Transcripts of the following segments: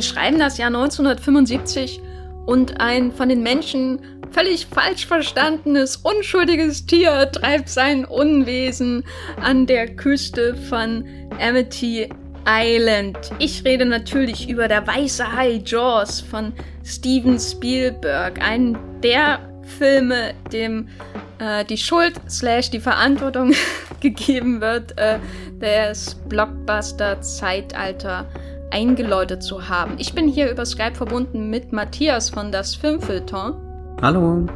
Wir schreiben das Jahr 1975 und ein von den Menschen völlig falsch verstandenes, unschuldiges Tier treibt sein Unwesen an der Küste von Amity Island. Ich rede natürlich über der weiße Hai Jaws von Steven Spielberg, einen der Filme, dem äh, die Schuld slash die Verantwortung gegeben wird, äh, das Blockbuster-Zeitalter eingeläutet zu haben. Ich bin hier über Skype verbunden mit Matthias von das Filmfilter. Hallo.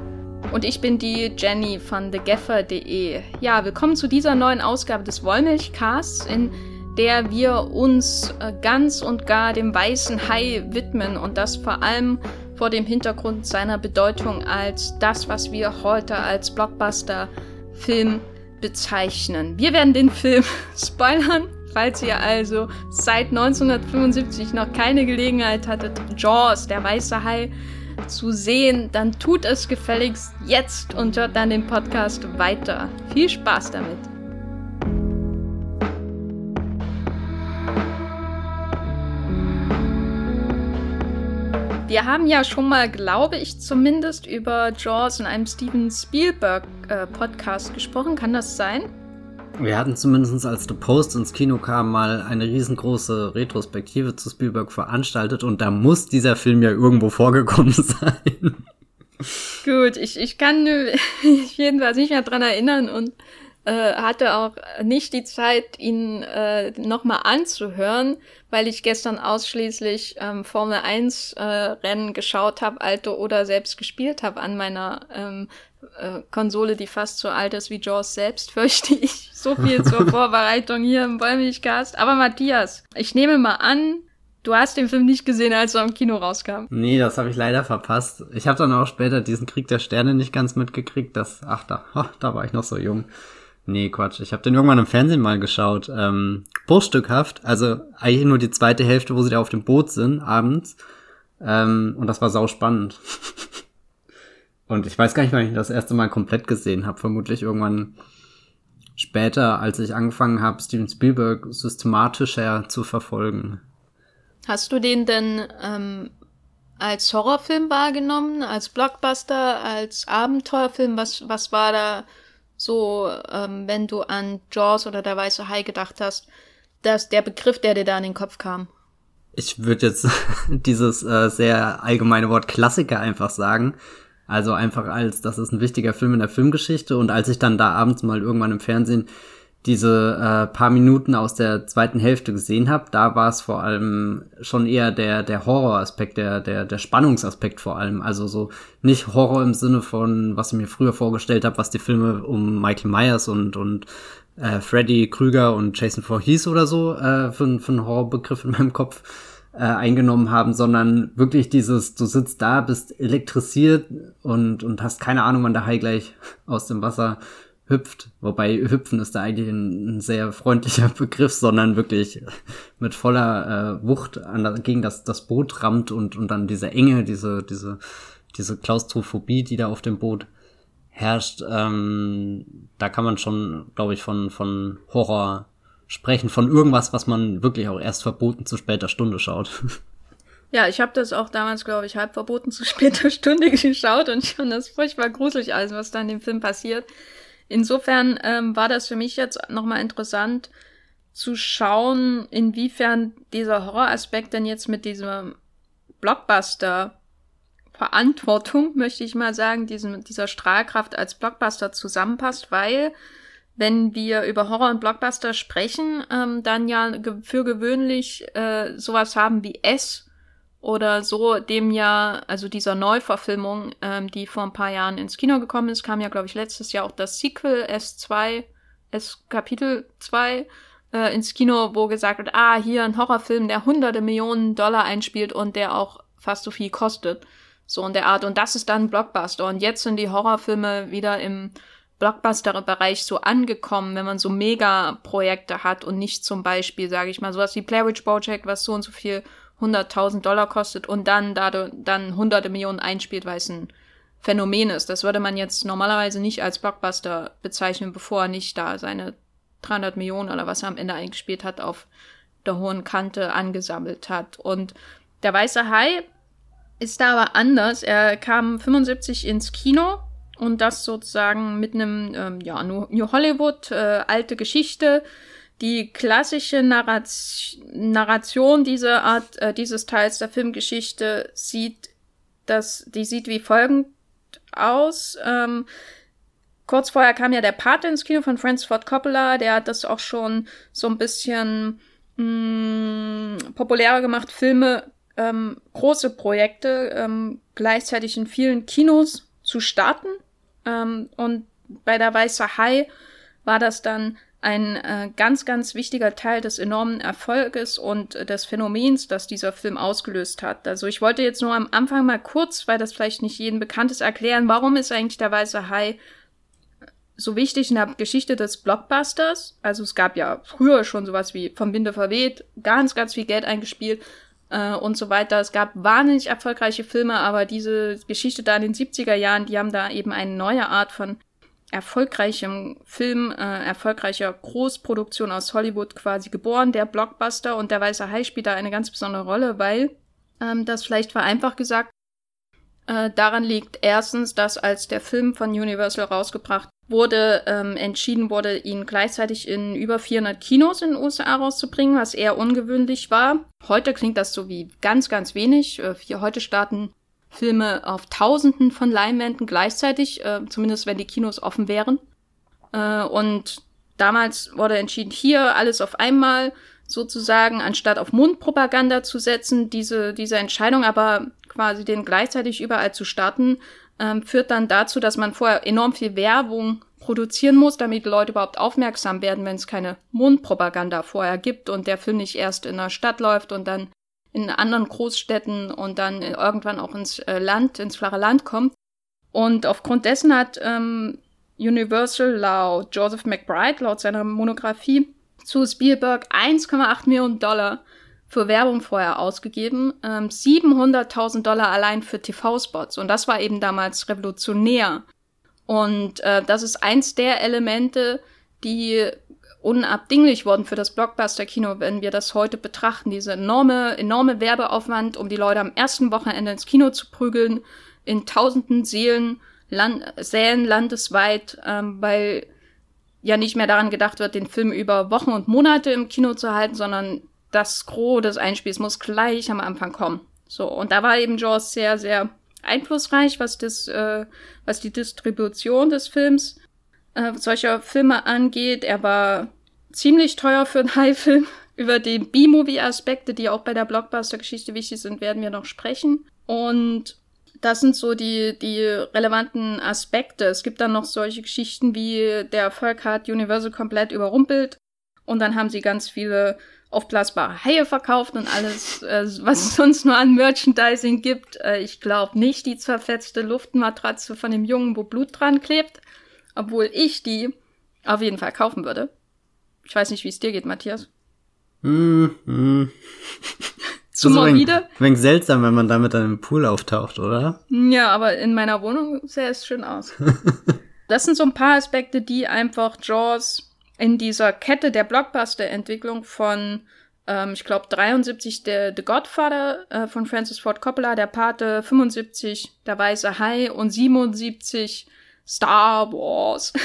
Und ich bin die Jenny von thegaffer.de. Ja, willkommen zu dieser neuen Ausgabe des Wollmilchcasts, in der wir uns äh, ganz und gar dem weißen Hai widmen und das vor allem vor dem Hintergrund seiner Bedeutung als das, was wir heute als Blockbuster-Film bezeichnen. Wir werden den Film spoilern, falls ihr also seit 1975 noch keine Gelegenheit hattet, Jaws, der weiße Hai, zu sehen, dann tut es gefälligst jetzt und hört dann den Podcast weiter. Viel Spaß damit! Wir haben ja schon mal, glaube ich, zumindest über Jaws in einem Steven Spielberg äh, Podcast gesprochen. Kann das sein? Wir hatten zumindest, als The Post ins Kino kam, mal eine riesengroße Retrospektive zu Spielberg veranstaltet und da muss dieser Film ja irgendwo vorgekommen sein. Gut, ich, ich kann mich jedenfalls nicht mehr dran erinnern und äh, hatte auch nicht die Zeit, ihn äh, nochmal anzuhören, weil ich gestern ausschließlich ähm, Formel 1 äh, Rennen geschaut habe, alte oder selbst gespielt habe an meiner ähm, äh, Konsole, die fast so alt ist wie Jaws selbst, fürchte ich. So viel zur Vorbereitung hier im Bäumlichcast. Aber Matthias, ich nehme mal an, Du hast den Film nicht gesehen, als er im Kino rauskam. Nee, das habe ich leider verpasst. Ich habe dann auch später diesen Krieg der Sterne nicht ganz mitgekriegt. Das, ach, da, ach, da war ich noch so jung. Nee, Quatsch. Ich habe den irgendwann im Fernsehen mal geschaut. Ähm, bruchstückhaft. Also eigentlich nur die zweite Hälfte, wo sie da auf dem Boot sind, abends. Ähm, und das war sau spannend. Und ich weiß gar nicht, wann ich das erste Mal komplett gesehen habe. Vermutlich irgendwann später, als ich angefangen habe, Steven Spielberg systematischer zu verfolgen. Hast du den denn ähm, als Horrorfilm wahrgenommen, als Blockbuster, als Abenteuerfilm? Was, was war da so, ähm, wenn du an Jaws oder der weiße Hai gedacht hast, dass der Begriff, der dir da in den Kopf kam? Ich würde jetzt dieses äh, sehr allgemeine Wort Klassiker einfach sagen. Also einfach als, das ist ein wichtiger Film in der Filmgeschichte. Und als ich dann da abends mal irgendwann im Fernsehen diese äh, paar Minuten aus der zweiten Hälfte gesehen habe, da war es vor allem schon eher der der Horroraspekt, der der der Spannungsaspekt vor allem, also so nicht Horror im Sinne von was ich mir früher vorgestellt habe, was die Filme um Michael Myers und und äh, Freddy Krüger und Jason Voorhees oder so äh, für, für einen Horrorbegriff in meinem Kopf äh, eingenommen haben, sondern wirklich dieses, du sitzt da, bist elektrisiert und, und hast keine Ahnung, wann der Hai gleich aus dem Wasser hüpft. Wobei hüpfen ist da eigentlich ein, ein sehr freundlicher Begriff, sondern wirklich mit voller äh, Wucht an, gegen das, das Boot rammt und, und dann diese Enge, diese, diese, diese Klaustrophobie, die da auf dem Boot herrscht, ähm, da kann man schon, glaube ich, von, von Horror sprechen, von irgendwas, was man wirklich auch erst verboten zu später Stunde schaut. Ja, ich habe das auch damals, glaube ich, halb verboten zu später Stunde geschaut und fand das furchtbar gruselig, alles, was da in dem Film passiert. Insofern ähm, war das für mich jetzt nochmal interessant zu schauen, inwiefern dieser Horroraspekt denn jetzt mit diesem Blockbuster Verantwortung, möchte ich mal sagen, diesem, dieser Strahlkraft als Blockbuster zusammenpasst, weil wenn wir über Horror und Blockbuster sprechen, ähm, dann ja für gewöhnlich äh, sowas haben wie S oder so, dem ja, also dieser Neuverfilmung, ähm, die vor ein paar Jahren ins Kino gekommen ist, kam ja, glaube ich, letztes Jahr auch das Sequel S2, S Kapitel 2 äh, ins Kino, wo gesagt wird, ah, hier ein Horrorfilm, der hunderte Millionen Dollar einspielt und der auch fast so viel kostet. So in der Art. Und das ist dann Blockbuster. Und jetzt sind die Horrorfilme wieder im Blockbuster-Bereich so angekommen, wenn man so Mega-Projekte hat und nicht zum Beispiel, sage ich mal, sowas wie Blair Witch Project, was so und so viel 100.000 Dollar kostet und dann dadurch dann hunderte Millionen einspielt, weil es ein Phänomen ist. Das würde man jetzt normalerweise nicht als Blockbuster bezeichnen, bevor er nicht da seine 300 Millionen oder was er am Ende eingespielt hat auf der hohen Kante angesammelt hat. Und Der Weiße Hai ist da aber anders. Er kam 75 ins Kino und das sozusagen mit einem ähm, ja, New Hollywood, äh, alte Geschichte. Die klassische Narration dieser Art, äh, dieses Teils der Filmgeschichte sieht, das, die sieht wie folgend aus. Ähm, kurz vorher kam ja der Pate ins Kino von Francis Ford Coppola, der hat das auch schon so ein bisschen mh, mm, populärer gemacht, Filme, ähm, große Projekte ähm, gleichzeitig in vielen Kinos zu starten. Ähm, und bei der Weiße Hai war das dann ein äh, ganz, ganz wichtiger Teil des enormen Erfolges und äh, des Phänomens, das dieser Film ausgelöst hat. Also ich wollte jetzt nur am Anfang mal kurz, weil das vielleicht nicht jedem bekannt ist, erklären, warum ist eigentlich der Weiße Hai so wichtig in der Geschichte des Blockbusters. Also es gab ja früher schon sowas wie Vom Winde verweht, ganz, ganz viel Geld eingespielt äh, und so weiter. Es gab wahnsinnig erfolgreiche Filme, aber diese Geschichte da in den 70er Jahren, die haben da eben eine neue Art von erfolgreichem Film, äh, erfolgreicher Großproduktion aus Hollywood quasi geboren, der Blockbuster und der Weiße Hai spielt da eine ganz besondere Rolle, weil ähm, das vielleicht vereinfacht gesagt äh, daran liegt erstens, dass als der Film von Universal rausgebracht wurde, ähm, entschieden wurde, ihn gleichzeitig in über 400 Kinos in den USA rauszubringen, was eher ungewöhnlich war. Heute klingt das so wie ganz, ganz wenig. Äh, heute starten Filme auf Tausenden von Leinwänden gleichzeitig, äh, zumindest wenn die Kinos offen wären. Äh, und damals wurde entschieden, hier alles auf einmal sozusagen, anstatt auf Mundpropaganda zu setzen, diese, diese Entscheidung aber quasi den gleichzeitig überall zu starten, ähm, führt dann dazu, dass man vorher enorm viel Werbung produzieren muss, damit die Leute überhaupt aufmerksam werden, wenn es keine Mundpropaganda vorher gibt und der Film nicht erst in der Stadt läuft und dann in anderen Großstädten und dann irgendwann auch ins äh, Land, ins flache Land kommt. Und aufgrund dessen hat ähm, Universal laut Joseph McBride, laut seiner Monographie, zu Spielberg 1,8 Millionen Dollar für Werbung vorher ausgegeben, ähm, 700.000 Dollar allein für TV-Spots. Und das war eben damals revolutionär. Und äh, das ist eins der Elemente, die unabdinglich worden für das Blockbuster-Kino, wenn wir das heute betrachten. Diese enorme, enorme Werbeaufwand, um die Leute am ersten Wochenende ins Kino zu prügeln, in tausenden Seelen, Land, Sälen landesweit, ähm, weil ja nicht mehr daran gedacht wird, den Film über Wochen und Monate im Kino zu halten, sondern das Gros des Einspiels muss gleich am Anfang kommen. So, und da war eben Jaws sehr, sehr einflussreich, was das, äh, was die Distribution des Films äh, solcher Filme angeht. Er war ziemlich teuer für einen High-Film. Über die B-Movie-Aspekte, die auch bei der Blockbuster-Geschichte wichtig sind, werden wir noch sprechen. Und das sind so die, die relevanten Aspekte. Es gibt dann noch solche Geschichten wie der Erfolg hat Universal komplett überrumpelt und dann haben sie ganz viele aufblasbare Haie verkauft und alles, äh, was es sonst nur an Merchandising gibt. Äh, ich glaube nicht die zerfetzte Luftmatratze von dem Jungen, wo Blut dran klebt, obwohl ich die auf jeden Fall kaufen würde. Ich weiß nicht, wie es dir geht, Matthias. Mm, mm. Zu morbide. Ein wenig seltsam, wenn man damit dann im Pool auftaucht, oder? Ja, aber in meiner Wohnung sähe es schön aus. das sind so ein paar Aspekte, die einfach Jaws in dieser Kette der Blockbuster-Entwicklung von, ähm, ich glaube, 73 der The Godfather äh, von Francis Ford Coppola, der Pate, 75 der Weiße Hai und 77 Star Wars.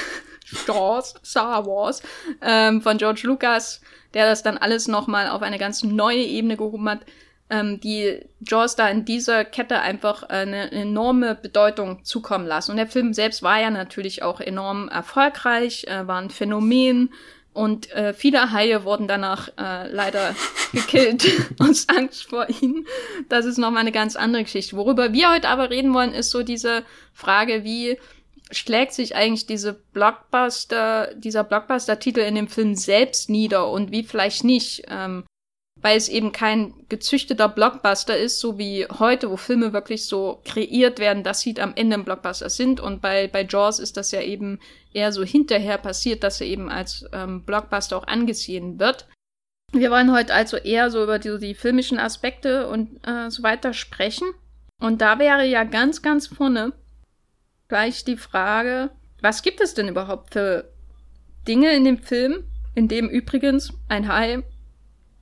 Jaws, Star Wars, ähm, von George Lucas, der das dann alles nochmal auf eine ganz neue Ebene gehoben hat, ähm, die Jaws da in dieser Kette einfach eine enorme Bedeutung zukommen lassen. Und der Film selbst war ja natürlich auch enorm erfolgreich, äh, war ein Phänomen. Und äh, viele Haie wurden danach äh, leider gekillt aus Angst vor ihnen. Das ist nochmal eine ganz andere Geschichte. Worüber wir heute aber reden wollen, ist so diese Frage, wie schlägt sich eigentlich diese Blockbuster, dieser Blockbuster-Titel in dem Film selbst nieder und wie vielleicht nicht, ähm, weil es eben kein gezüchteter Blockbuster ist, so wie heute, wo Filme wirklich so kreiert werden, dass sie am Ende ein Blockbuster sind. Und bei, bei Jaws ist das ja eben eher so hinterher passiert, dass er eben als ähm, Blockbuster auch angesehen wird. Wir wollen heute also eher so über die, die filmischen Aspekte und äh, so weiter sprechen. Und da wäre ja ganz, ganz vorne gleich die Frage, was gibt es denn überhaupt für Dinge in dem Film, in dem übrigens ein Hai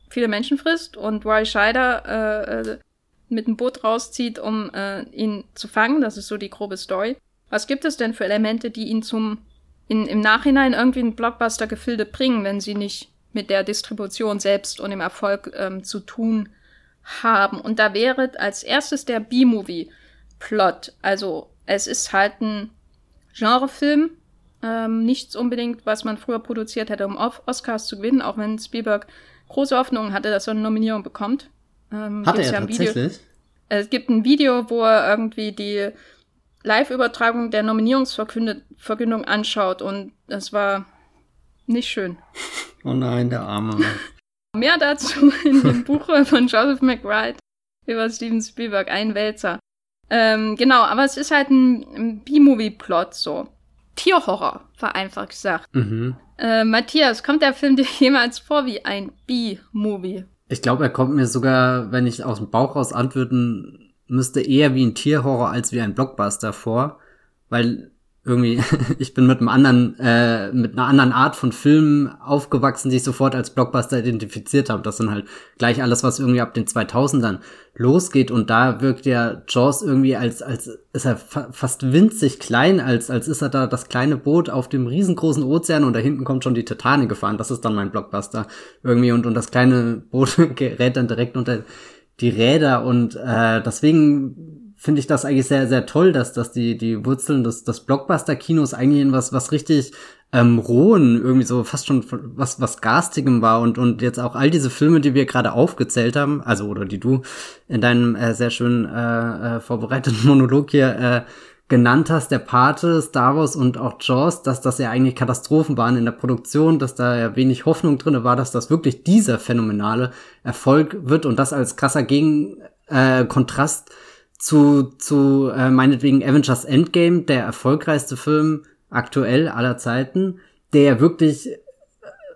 viele Menschen frisst und Roy Scheider äh, äh, mit dem Boot rauszieht, um äh, ihn zu fangen. Das ist so die grobe Story. Was gibt es denn für Elemente, die ihn zum in, im Nachhinein irgendwie ein Blockbuster-Gefilde bringen, wenn sie nicht mit der Distribution selbst und dem Erfolg ähm, zu tun haben? Und da wäre als erstes der B-Movie-Plot. Also es ist halt ein Genrefilm, ähm, nichts unbedingt, was man früher produziert hätte, um Oscars zu gewinnen, auch wenn Spielberg große Hoffnungen hatte, dass er eine Nominierung bekommt. Ähm, Hatte er ja tatsächlich? Video. Es gibt ein Video, wo er irgendwie die Live-Übertragung der Nominierungsverkündung anschaut und das war nicht schön. Oh nein, der Arme. Mehr dazu in dem Buch von Joseph McBride über Steven Spielberg, ein Wälzer. Ähm, genau, aber es ist halt ein, ein B-Movie-Plot so. Tierhorror, vereinfacht gesagt. Mhm. Äh, Matthias, kommt der Film dir jemals vor wie ein B-Movie? Ich glaube, er kommt mir sogar, wenn ich aus dem Bauch raus antworten müsste, eher wie ein Tierhorror als wie ein Blockbuster vor, weil irgendwie, ich bin mit einem anderen, äh, mit einer anderen Art von Filmen aufgewachsen, die ich sofort als Blockbuster identifiziert habe. Das sind halt gleich alles, was irgendwie ab den 2000ern losgeht. Und da wirkt ja Jaws irgendwie als, als ist er fa fast winzig klein, als, als ist er da das kleine Boot auf dem riesengroßen Ozean und da hinten kommt schon die Titanic gefahren. Das ist dann mein Blockbuster irgendwie und, und das kleine Boot gerät dann direkt unter die Räder und äh, deswegen finde ich das eigentlich sehr, sehr toll, dass, dass die, die Wurzeln des, des Blockbuster-Kinos eigentlich in was, was richtig ähm, rohen, irgendwie so fast schon was, was garstigem war und, und jetzt auch all diese Filme, die wir gerade aufgezählt haben, also oder die du in deinem äh, sehr schön äh, äh, vorbereiteten Monolog hier äh, genannt hast, der Pate, Star Wars und auch Jaws, dass das ja eigentlich Katastrophen waren in der Produktion, dass da ja wenig Hoffnung drinne war, dass das wirklich dieser phänomenale Erfolg wird und das als krasser Gegen äh, Kontrast zu, zu äh, meinetwegen Avengers Endgame, der erfolgreichste Film aktuell aller Zeiten, der wirklich äh,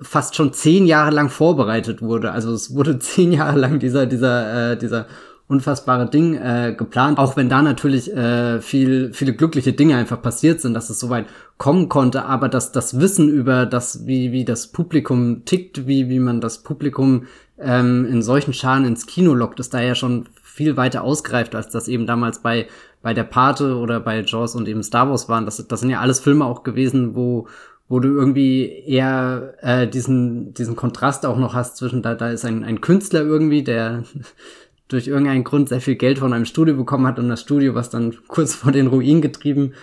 fast schon zehn Jahre lang vorbereitet wurde. Also es wurde zehn Jahre lang dieser, dieser, äh, dieser unfassbare Ding äh, geplant, auch wenn da natürlich äh, viel, viele glückliche Dinge einfach passiert sind, dass es soweit kommen konnte, aber dass das Wissen über das, wie, wie das Publikum tickt, wie, wie man das Publikum ähm, in solchen Scharen ins Kino lockt, ist da ja schon viel weiter ausgreift, als das eben damals bei, bei der Pate oder bei Jaws und eben Star Wars waren. Das, das sind ja alles Filme auch gewesen, wo, wo du irgendwie eher äh, diesen, diesen Kontrast auch noch hast zwischen, da, da ist ein, ein Künstler irgendwie, der durch irgendeinen Grund sehr viel Geld von einem Studio bekommen hat und das Studio, was dann kurz vor den Ruin getrieben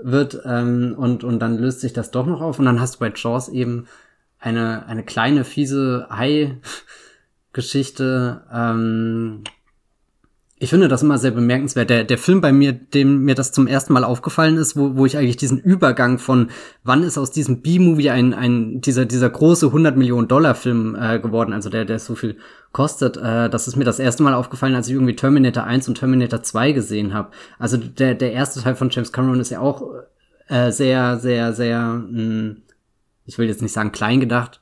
wird ähm, und, und dann löst sich das doch noch auf und dann hast du bei Jaws eben eine, eine kleine, fiese Hai-Geschichte, ähm, ich finde das immer sehr bemerkenswert. Der, der Film bei mir, dem mir das zum ersten Mal aufgefallen ist, wo, wo ich eigentlich diesen Übergang von wann ist aus diesem B-Movie ein, ein dieser, dieser große 100 Millionen Dollar Film äh, geworden, also der, der so viel kostet, äh, das ist mir das erste Mal aufgefallen, als ich irgendwie Terminator 1 und Terminator 2 gesehen habe. Also der, der erste Teil von James Cameron ist ja auch äh, sehr, sehr, sehr, mh, hm, ich will jetzt nicht sagen klein gedacht,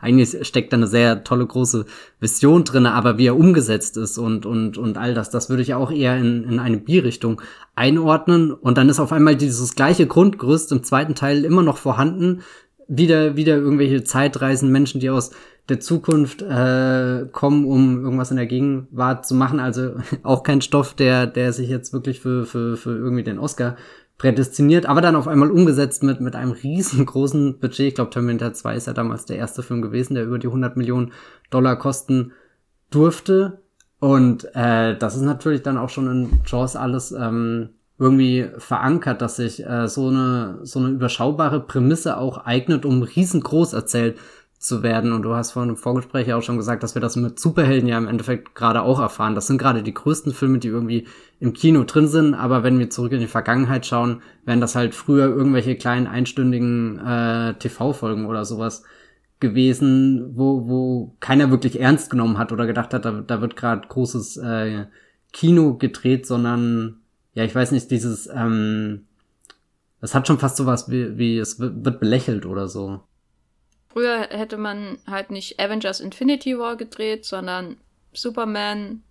eigentlich steckt da eine sehr tolle große Vision drinne, aber wie er umgesetzt ist und und und all das, das würde ich auch eher in, in eine B-Richtung einordnen und dann ist auf einmal dieses gleiche Grundgerüst im zweiten Teil immer noch vorhanden, wieder wieder irgendwelche Zeitreisen, Menschen, die aus der Zukunft äh, kommen, um irgendwas in der Gegenwart zu machen. Also auch kein Stoff, der der sich jetzt wirklich für für für irgendwie den Oscar prädestiniert, aber dann auf einmal umgesetzt mit, mit einem riesengroßen Budget. Ich glaube, Terminator 2 ist ja damals der erste Film gewesen, der über die 100 Millionen Dollar kosten durfte. Und äh, das ist natürlich dann auch schon in Jaws alles ähm, irgendwie verankert, dass sich äh, so eine so eine überschaubare Prämisse auch eignet, um riesengroß erzählt zu werden. Und du hast vor einem Vorgespräch auch schon gesagt, dass wir das mit Superhelden ja im Endeffekt gerade auch erfahren. Das sind gerade die größten Filme, die irgendwie im Kino drin sind. Aber wenn wir zurück in die Vergangenheit schauen, wären das halt früher irgendwelche kleinen einstündigen äh, TV-Folgen oder sowas gewesen, wo, wo keiner wirklich ernst genommen hat oder gedacht hat, da, da wird gerade großes äh, Kino gedreht, sondern ja, ich weiß nicht, dieses, ähm, es hat schon fast sowas wie, wie es wird belächelt oder so. Früher hätte man halt nicht Avengers Infinity War gedreht, sondern Superman,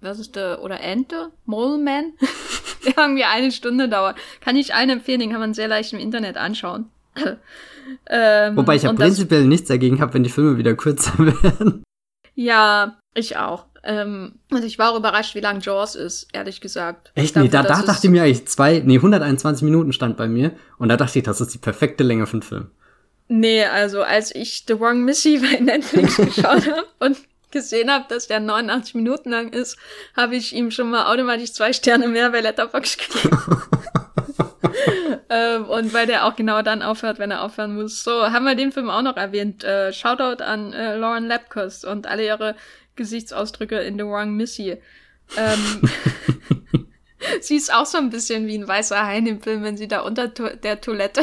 was ist der, oder Ente? Mole Man? der irgendwie eine Stunde dauert. Kann ich allen empfehlen, den kann man sehr leicht im Internet anschauen. ähm, Wobei ich ja prinzipiell nichts dagegen habe, wenn die Filme wieder kürzer werden. Ja, ich auch. Ähm, und ich war auch überrascht, wie lang Jaws ist, ehrlich gesagt. Echt? Nee, da, da dachte ich mir eigentlich zwei, nee, 121 Minuten stand bei mir. Und da dachte ich, das ist die perfekte Länge für einen Film. Nee, also als ich The Wrong Missy bei Netflix geschaut habe und gesehen habe, dass der 89 Minuten lang ist, habe ich ihm schon mal automatisch zwei Sterne mehr bei Letterboxd gegeben. ähm, und weil der auch genau dann aufhört, wenn er aufhören muss. So, haben wir den Film auch noch erwähnt. Äh, Shoutout an äh, Lauren Lapkus und alle ihre Gesichtsausdrücke in The Wrong Missy. Ähm, sie ist auch so ein bisschen wie ein weißer Hai in dem Film, wenn sie da unter to der Toilette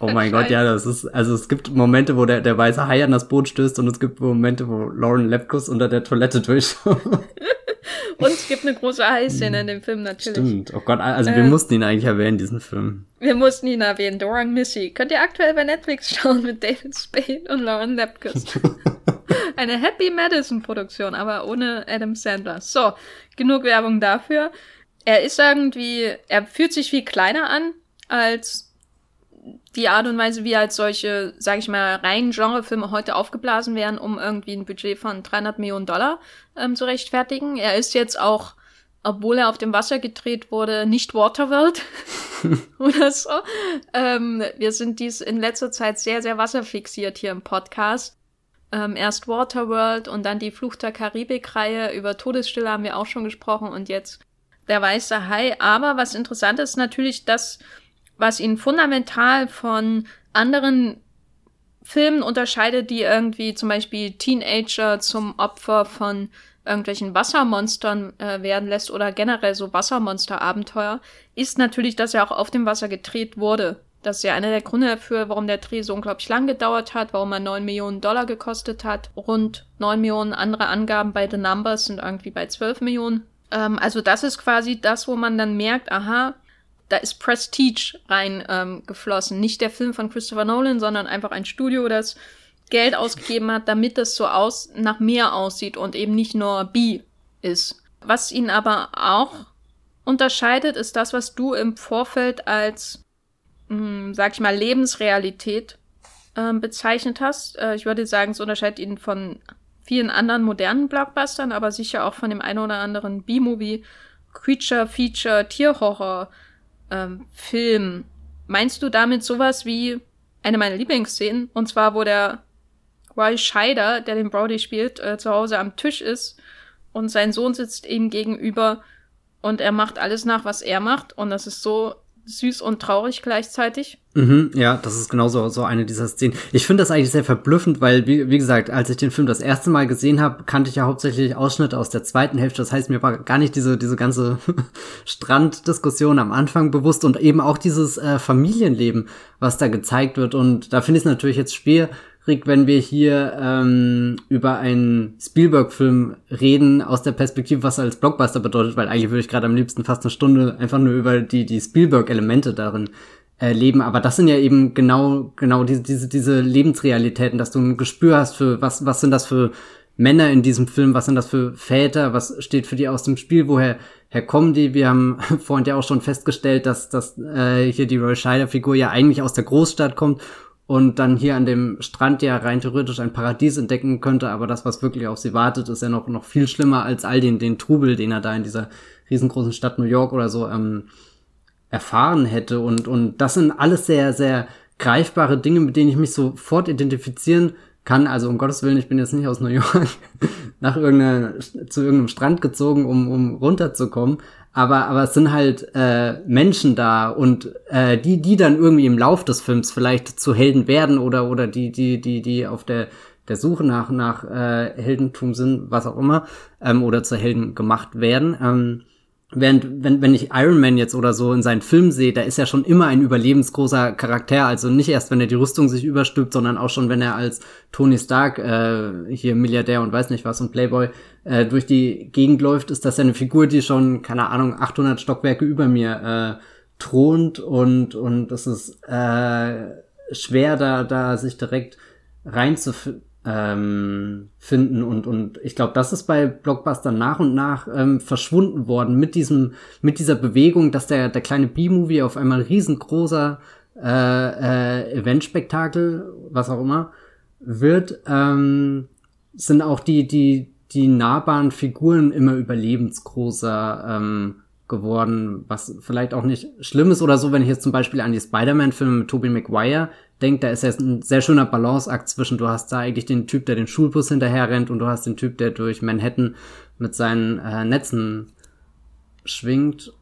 Oh mein Gott, ja, das ist, also es gibt Momente, wo der, der weiße Hai an das Boot stößt und es gibt Momente, wo Lauren Lepkus unter der Toilette durchschaut. und es gibt eine große Hai-Szene in dem Film natürlich. Stimmt, oh Gott, also wir äh, mussten ihn eigentlich erwähnen, diesen Film. Wir mussten ihn erwähnen, Doran Missy. Könnt ihr aktuell bei Netflix schauen mit David Spade und Lauren Lepkus. Eine Happy Madison-Produktion, aber ohne Adam Sandler. So, genug Werbung dafür. Er ist irgendwie, er fühlt sich viel kleiner an als die Art und Weise, wie halt solche, sag ich mal, rein Genrefilme heute aufgeblasen werden, um irgendwie ein Budget von 300 Millionen Dollar ähm, zu rechtfertigen. Er ist jetzt auch, obwohl er auf dem Wasser gedreht wurde, nicht Waterworld oder so. Ähm, wir sind dies in letzter Zeit sehr, sehr wasserfixiert hier im Podcast. Ähm, erst Waterworld und dann die Flucht der Karibik-Reihe. Über Todesstille haben wir auch schon gesprochen und jetzt der weiße Hai. Aber was interessant ist natürlich, dass was ihn fundamental von anderen Filmen unterscheidet, die irgendwie zum Beispiel Teenager zum Opfer von irgendwelchen Wassermonstern äh, werden lässt oder generell so Wassermonster-Abenteuer, ist natürlich, dass er auch auf dem Wasser gedreht wurde. Das ist ja einer der Gründe dafür, warum der Dreh so unglaublich lang gedauert hat, warum er 9 Millionen Dollar gekostet hat. Rund 9 Millionen andere Angaben bei The Numbers sind irgendwie bei 12 Millionen. Ähm, also das ist quasi das, wo man dann merkt, aha, da ist Prestige rein ähm. Nicht der Film von Christopher Nolan, sondern einfach ein Studio, das Geld ausgegeben hat, damit das so aus nach mehr aussieht und eben nicht nur B ist. Was ihn aber auch unterscheidet, ist das, was du im Vorfeld als, mh, hm, sag ich mal, Lebensrealität äh, bezeichnet hast. Äh, ich würde sagen, es unterscheidet ihn von vielen anderen modernen Blockbustern, aber sicher auch von dem einen oder anderen B-Movie, Creature, Feature, Tierhorror, ähm, Film. Meinst du damit sowas wie eine meiner Lieblingsszenen? Und zwar, wo der Roy Scheider, der den Brody spielt, äh, zu Hause am Tisch ist und sein Sohn sitzt ihm gegenüber und er macht alles nach, was er macht. Und das ist so süß und traurig gleichzeitig. Mhm, ja, das ist genauso so eine dieser Szenen. Ich finde das eigentlich sehr verblüffend, weil, wie, wie gesagt, als ich den Film das erste Mal gesehen habe, kannte ich ja hauptsächlich Ausschnitte aus der zweiten Hälfte. Das heißt, mir war gar nicht diese, diese ganze Stranddiskussion am Anfang bewusst und eben auch dieses äh, Familienleben, was da gezeigt wird. Und da finde ich es natürlich jetzt schwer, Rick, wenn wir hier ähm, über einen Spielberg-Film reden, aus der Perspektive, was er als Blockbuster bedeutet, weil eigentlich würde ich gerade am liebsten fast eine Stunde einfach nur über die, die Spielberg-Elemente darin äh, leben. Aber das sind ja eben genau, genau diese, diese, diese Lebensrealitäten, dass du ein Gespür hast für, was, was sind das für Männer in diesem Film, was sind das für Väter, was steht für die aus dem Spiel, woher her kommen die? Wir haben vorhin ja auch schon festgestellt, dass, dass äh, hier die Roy Scheider-Figur ja eigentlich aus der Großstadt kommt und dann hier an dem Strand ja rein theoretisch ein Paradies entdecken könnte, aber das, was wirklich auf sie wartet, ist ja noch, noch viel schlimmer als all den, den Trubel, den er da in dieser riesengroßen Stadt New York oder so ähm, erfahren hätte. Und, und das sind alles sehr, sehr greifbare Dinge, mit denen ich mich sofort identifizieren kann. Also um Gottes Willen, ich bin jetzt nicht aus New York nach irgendeiner, zu irgendeinem Strand gezogen, um, um runterzukommen aber aber es sind halt äh, Menschen da und äh, die die dann irgendwie im Lauf des Films vielleicht zu Helden werden oder oder die die die die auf der der Suche nach nach äh, Heldentum sind was auch immer ähm, oder zu Helden gemacht werden. Ähm, Während, wenn, wenn ich Iron Man jetzt oder so in seinen Filmen sehe, da ist er schon immer ein überlebensgroßer Charakter. Also nicht erst, wenn er die Rüstung sich überstülpt, sondern auch schon, wenn er als Tony Stark, äh, hier Milliardär und weiß nicht was und Playboy, äh, durch die Gegend läuft, ist das ja eine Figur, die schon, keine Ahnung, 800 Stockwerke über mir äh, thront und, und es ist äh, schwer, da, da sich direkt reinzufinden ähm, finden. Und und ich glaube, das ist bei Blockbuster nach und nach ähm, verschwunden worden mit diesem mit dieser Bewegung, dass der der kleine B-Movie auf einmal riesengroßer äh, äh, Eventspektakel, was auch immer wird, ähm, sind auch die die die nahbaren Figuren immer überlebensgroßer ähm, geworden, was vielleicht auch nicht schlimm ist oder so, wenn ich jetzt zum Beispiel an die Spider-Man-Filme mit Tobey Maguire denke, da ist ja ein sehr schöner Balanceakt zwischen, du hast da eigentlich den Typ, der den Schulbus hinterher rennt und du hast den Typ, der durch Manhattan mit seinen äh, Netzen schwingt.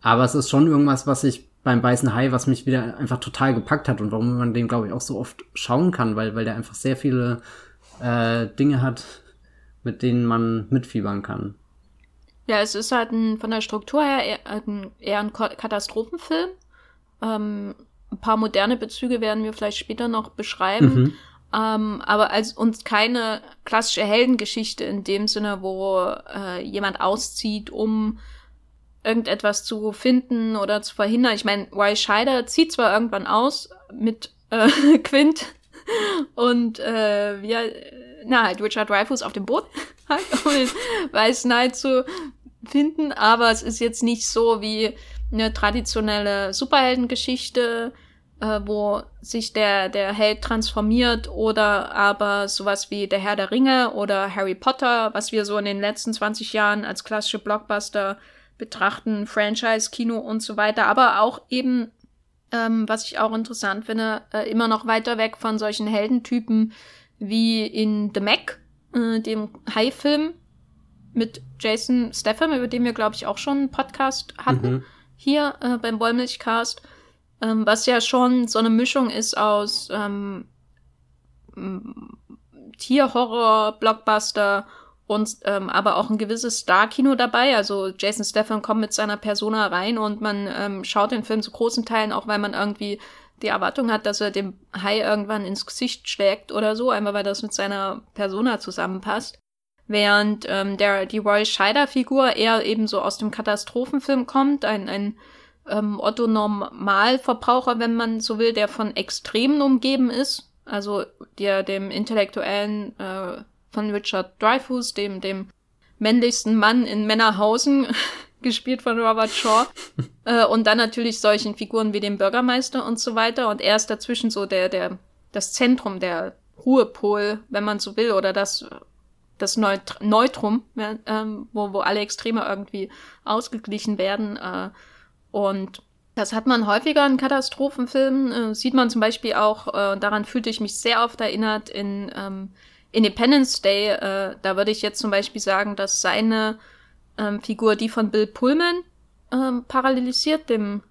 Aber es ist schon irgendwas, was ich beim Weißen Hai, was mich wieder einfach total gepackt hat und warum man den, glaube ich, auch so oft schauen kann, weil, weil der einfach sehr viele äh, Dinge hat, mit denen man mitfiebern kann. Ja, es ist halt ein, von der Struktur her eher ein, eher ein Katastrophenfilm. Ähm, ein paar moderne Bezüge werden wir vielleicht später noch beschreiben. Mhm. Ähm, aber als uns keine klassische Heldengeschichte in dem Sinne, wo äh, jemand auszieht, um irgendetwas zu finden oder zu verhindern. Ich meine, Roy Scheider zieht zwar irgendwann aus mit äh, Quint und äh, wir, na halt Richard Dreyfuss auf dem Boot halt, um Weiß Knight zu finden, aber es ist jetzt nicht so wie eine traditionelle Superheldengeschichte, äh, wo sich der, der Held transformiert oder aber sowas wie Der Herr der Ringe oder Harry Potter, was wir so in den letzten 20 Jahren als klassische Blockbuster betrachten, Franchise-Kino und so weiter, aber auch eben, ähm, was ich auch interessant finde, äh, immer noch weiter weg von solchen Heldentypen wie in The Mac, äh, dem High-Film mit Jason Statham, über den wir, glaube ich, auch schon einen Podcast hatten, mhm. hier äh, beim Wollmilchcast, ähm, was ja schon so eine Mischung ist aus ähm, Tierhorror, Blockbuster und ähm, aber auch ein gewisses Star-Kino dabei. Also Jason Statham kommt mit seiner Persona rein und man ähm, schaut den Film zu großen Teilen, auch weil man irgendwie die Erwartung hat, dass er dem Hai irgendwann ins Gesicht schlägt oder so, einfach weil das mit seiner Persona zusammenpasst. Während ähm, der die Roy Scheider-Figur eher eben so aus dem Katastrophenfilm kommt, ein, ein ähm, Otto Normalverbraucher, wenn man so will, der von Extremen umgeben ist. Also der dem intellektuellen äh, von Richard Dreyfuss, dem, dem männlichsten Mann in Männerhausen, gespielt von Robert Shaw. äh, und dann natürlich solchen Figuren wie dem Bürgermeister und so weiter. Und er ist dazwischen so der, der, das Zentrum, der Ruhepol, wenn man so will, oder das, das Neut Neutrum, ähm, wo, wo alle Extreme irgendwie ausgeglichen werden. Äh, und das hat man häufiger in Katastrophenfilmen. Äh, sieht man zum Beispiel auch, äh, daran fühlte ich mich sehr oft erinnert in ähm, Independence Day, äh, da würde ich jetzt zum Beispiel sagen, dass seine ähm, Figur die von Bill Pullman ähm, parallelisiert, dem,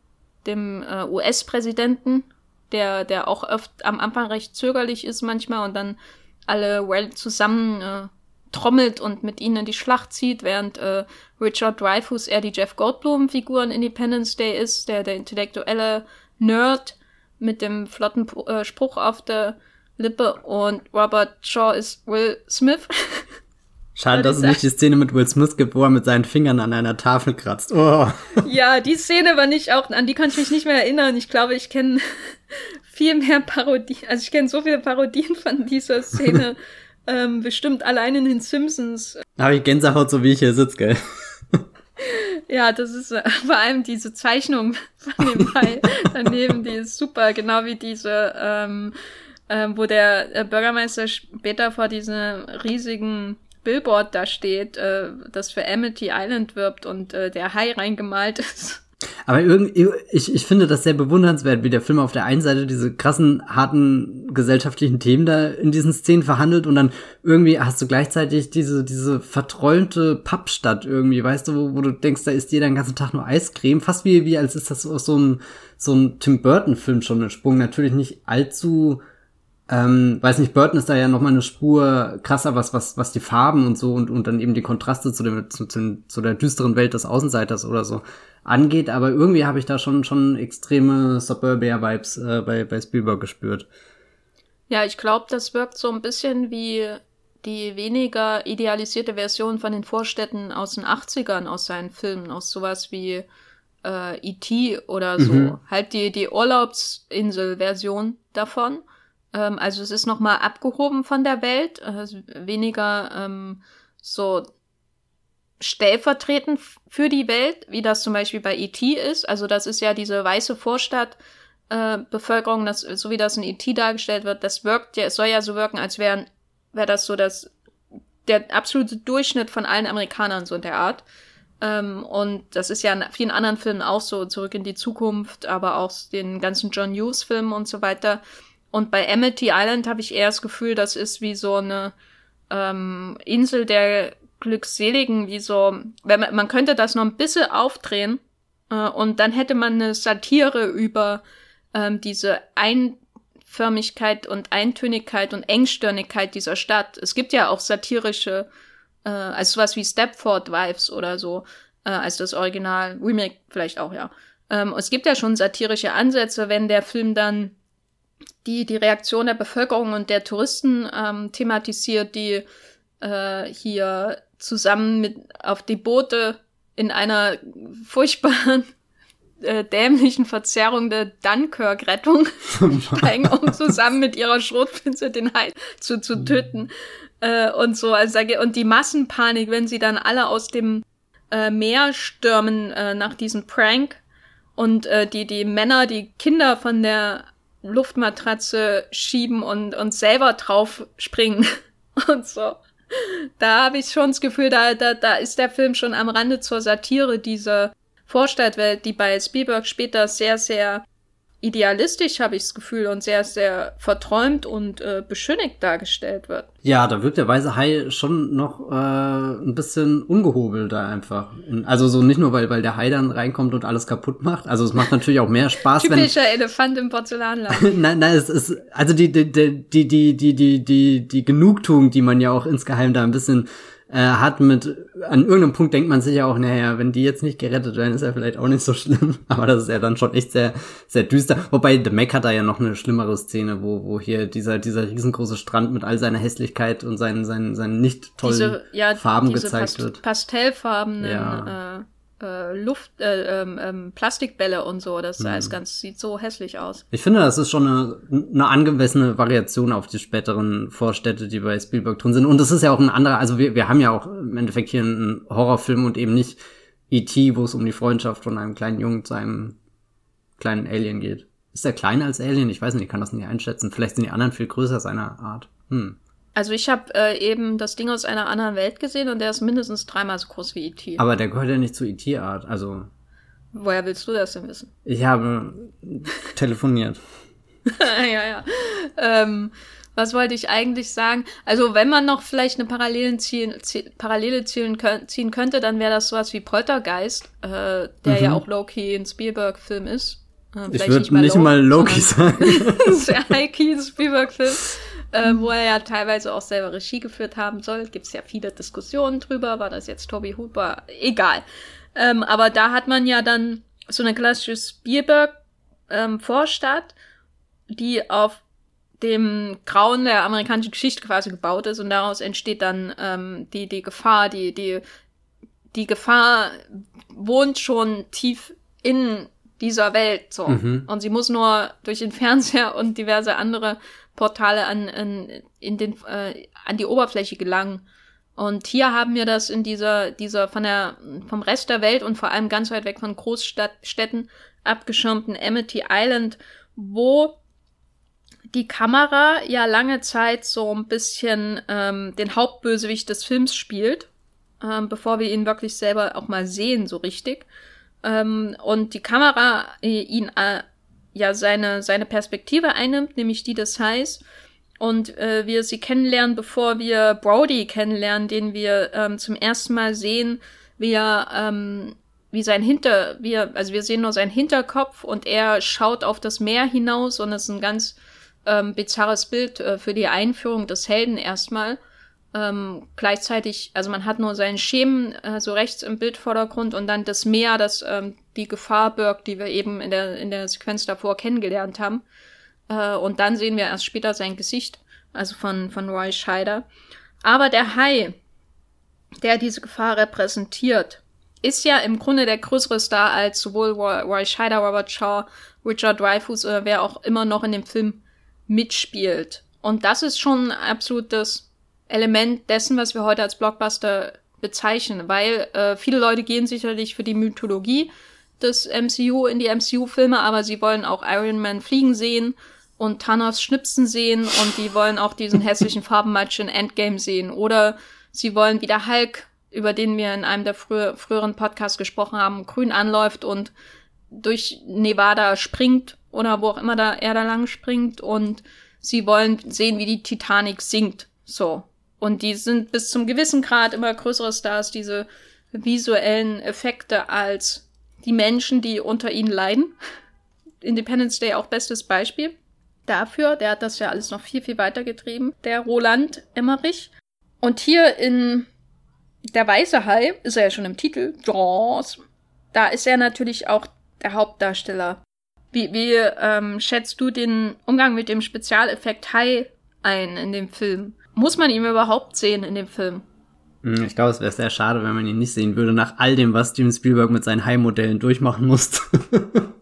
dem äh, US-Präsidenten, der, der auch oft am Anfang recht zögerlich ist manchmal und dann alle well zusammen äh, trommelt und mit ihnen in die Schlacht zieht, während äh, Richard Dreyfuss eher die Jeff Goldblum-Figur in Independence Day ist, der der intellektuelle Nerd mit dem flotten äh, Spruch auf der Lippe und Robert Shaw ist Will Smith. Schade, dass es nicht die Szene mit Will Smith gibt, wo er mit seinen Fingern an einer Tafel kratzt. Oh. Ja, die Szene war nicht auch, an die kann ich mich nicht mehr erinnern. Ich glaube, ich kenne viel mehr Parodien, also ich kenne so viele Parodien von dieser Szene. Ähm, bestimmt allein in den Simpsons. Da habe ich Gänsehaut, so wie ich hier sitze, gell? Ja, das ist äh, vor allem diese Zeichnung von dem Ball daneben, die ist super, genau wie diese ähm, ähm, wo der äh, Bürgermeister später vor diesem riesigen Billboard da steht, äh, das für Amity Island wirbt und äh, der Hai reingemalt ist. Aber irgendwie, ich, ich finde das sehr bewundernswert, wie der Film auf der einen Seite diese krassen, harten gesellschaftlichen Themen da in diesen Szenen verhandelt und dann irgendwie hast du gleichzeitig diese, diese verträumte Pappstadt irgendwie, weißt du, wo, wo du denkst, da ist jeder den ganzen Tag nur Eiscreme, fast wie, wie als ist das aus so ein, so ein Tim Burton Film schon ein Sprung, natürlich nicht allzu ähm, weiß nicht, Burton ist da ja noch mal eine Spur krasser, was, was, was die Farben und so und, und dann eben die Kontraste zu, dem, zu, zu, zu der düsteren Welt des Außenseiters oder so angeht. Aber irgendwie habe ich da schon, schon extreme Suburbia-Vibes äh, bei, bei Spielberg gespürt. Ja, ich glaube, das wirkt so ein bisschen wie die weniger idealisierte Version von den Vorstädten aus den 80ern aus seinen Filmen, aus sowas wie äh, E.T. oder so. Mhm. Halt die, die Urlaubsinsel-Version davon. Ähm, also es ist nochmal abgehoben von der Welt, also weniger ähm, so stellvertretend für die Welt, wie das zum Beispiel bei E.T. ist. Also das ist ja diese weiße Vorstadt. Äh, Bevölkerung, das, so wie das in E.T. dargestellt wird, das wirkt ja, es soll ja so wirken, als wären, wäre das so das der absolute Durchschnitt von allen Amerikanern so in der Art. Ähm, und das ist ja in vielen anderen Filmen auch so, Zurück in die Zukunft, aber auch den ganzen John Hughes-Filmen und so weiter. Und bei Amity Island habe ich eher das Gefühl, das ist wie so eine ähm, Insel der Glückseligen, wie so, wenn man, man könnte das noch ein bisschen aufdrehen äh, und dann hätte man eine Satire über ähm, diese Einförmigkeit und Eintönigkeit und Engstirnigkeit dieser Stadt. Es gibt ja auch satirische äh, also sowas wie Stepford Wives oder so, äh, als das Original, Remake vielleicht auch, ja. Ähm, es gibt ja schon satirische Ansätze, wenn der Film dann die, die Reaktion der Bevölkerung und der Touristen ähm, thematisiert, die äh, hier zusammen mit auf die Boote in einer furchtbaren äh, dämlichen Verzerrung der Dunkirk-Rettung steigen, um zusammen mit ihrer Schrotflinte den Hai zu, zu töten. Äh, und so, also und die Massenpanik, wenn sie dann alle aus dem äh, Meer stürmen äh, nach diesem Prank und äh, die, die Männer, die Kinder von der Luftmatratze schieben und, und selber drauf springen und so. Da habe ich schon das Gefühl, da, da, da ist der Film schon am Rande zur Satire dieser Vorstadtwelt, die bei Spielberg später sehr, sehr idealistisch, habe ich das Gefühl, und sehr, sehr verträumt und äh, beschönigt dargestellt wird. Ja, da wirkt der Weiße Hai schon noch äh, ein bisschen ungehobelt da einfach. Also so nicht nur, weil, weil der Hai dann reinkommt und alles kaputt macht. Also es macht natürlich auch mehr Spaß. Typischer wenn, Elefant im Porzellanladen. nein, nein, es ist, also die, die, die, die, die, die, die, die Genugtuung, die man ja auch insgeheim da ein bisschen äh, hat mit, an irgendeinem Punkt denkt man sich ja auch, naja, wenn die jetzt nicht gerettet werden, ist ja vielleicht auch nicht so schlimm. Aber das ist ja dann schon echt sehr, sehr düster. Wobei The Mac hat da ja noch eine schlimmere Szene, wo, wo hier dieser, dieser riesengroße Strand mit all seiner Hässlichkeit und seinen, seinen, seinen nicht tollen diese, ja, Farben gezeigt Past wird. Pastellfarbenen, ja. äh, äh, Luft, äh, ähm, ähm, Plastikbälle und so. Das mhm. alles ganz sieht so hässlich aus. Ich finde, das ist schon eine, eine angemessene Variation auf die späteren Vorstädte, die bei Spielberg drin sind. Und das ist ja auch ein anderer, also wir, wir haben ja auch im Endeffekt hier einen Horrorfilm und eben nicht E.T., wo es um die Freundschaft von einem kleinen Jungen zu einem kleinen Alien geht. Ist der kleiner als Alien? Ich weiß nicht, ich kann das nicht einschätzen. Vielleicht sind die anderen viel größer seiner Art. Hm. Also ich habe äh, eben das Ding aus einer anderen Welt gesehen und der ist mindestens dreimal so groß wie E.T. Aber der gehört ja nicht zu E.T.-Art, also. Woher willst du das denn wissen? Ich habe telefoniert. ja, ja. Ähm, was wollte ich eigentlich sagen? Also wenn man noch vielleicht eine Parallelen ziehen, Parallele ziehen, ziehen könnte, dann wäre das sowas wie Poltergeist, äh, der mhm. ja auch Low-Key ein Spielberg-Film ist. Äh, ich würde nicht mal, nicht mal Loki sagen. sehr high-key Spielberg-Film äh, wo er ja teilweise auch selber Regie geführt haben soll. Gibt es ja viele Diskussionen drüber, war das jetzt Toby Hooper? Egal. Ähm, aber da hat man ja dann so eine klassische Spielberg-Vorstadt, ähm, die auf dem Grauen der amerikanischen Geschichte quasi gebaut ist und daraus entsteht dann ähm, die, die Gefahr, die, die, die Gefahr wohnt schon tief in dieser Welt so. Mhm. Und sie muss nur durch den Fernseher und diverse andere Portale an, an, in den, äh, an die Oberfläche gelangen. Und hier haben wir das in dieser, dieser von der, vom Rest der Welt und vor allem ganz weit weg von Großstädten abgeschirmten Amity Island, wo die Kamera ja lange Zeit so ein bisschen ähm, den Hauptbösewicht des Films spielt, ähm, bevor wir ihn wirklich selber auch mal sehen, so richtig. Ähm, und die Kamera äh, ihn äh, ja seine, seine Perspektive einnimmt, nämlich die des Highs. Und äh, wir sie kennenlernen, bevor wir Brody kennenlernen, den wir ähm, zum ersten Mal sehen, wie er, ähm, wie sein Hinter, wie er, also wir sehen nur seinen Hinterkopf und er schaut auf das Meer hinaus und es ist ein ganz ähm, bizarres Bild äh, für die Einführung des Helden erstmal. Ähm, gleichzeitig, also man hat nur seinen Schemen äh, so rechts im Bildvordergrund und dann das Meer, das ähm, die Gefahr birgt, die wir eben in der, in der Sequenz davor kennengelernt haben. Äh, und dann sehen wir erst später sein Gesicht, also von, von Roy Scheider. Aber der Hai, der diese Gefahr repräsentiert, ist ja im Grunde der größere Star als sowohl Roy Scheider, Robert Shaw, Richard Dreyfuss oder wer auch immer noch in dem Film mitspielt. Und das ist schon ein absolutes Element dessen, was wir heute als Blockbuster bezeichnen, weil äh, viele Leute gehen sicherlich für die Mythologie des MCU in die MCU-Filme, aber sie wollen auch Iron Man fliegen sehen und Thanos schnipsen sehen und die wollen auch diesen hässlichen Farbenmatch in Endgame sehen oder Sie wollen wieder Hulk, über den wir in einem der frü früheren Podcasts gesprochen haben, grün anläuft und durch Nevada springt oder wo auch immer da er da lang springt und sie wollen sehen, wie die Titanic sinkt. So. Und die sind bis zum gewissen Grad immer größere Stars, diese visuellen Effekte als die Menschen, die unter ihnen leiden. Independence Day auch bestes Beispiel dafür. Der hat das ja alles noch viel, viel weiter getrieben. Der Roland Emmerich. Und hier in Der Weiße Hai ist er ja schon im Titel. Jaws. Da ist er natürlich auch der Hauptdarsteller. Wie, wie ähm, schätzt du den Umgang mit dem Spezialeffekt Hai ein in dem Film? Muss man ihn überhaupt sehen in dem Film? Hm, ich glaube, es wäre sehr schade, wenn man ihn nicht sehen würde, nach all dem, was Steven Spielberg mit seinen Hai-Modellen durchmachen musste.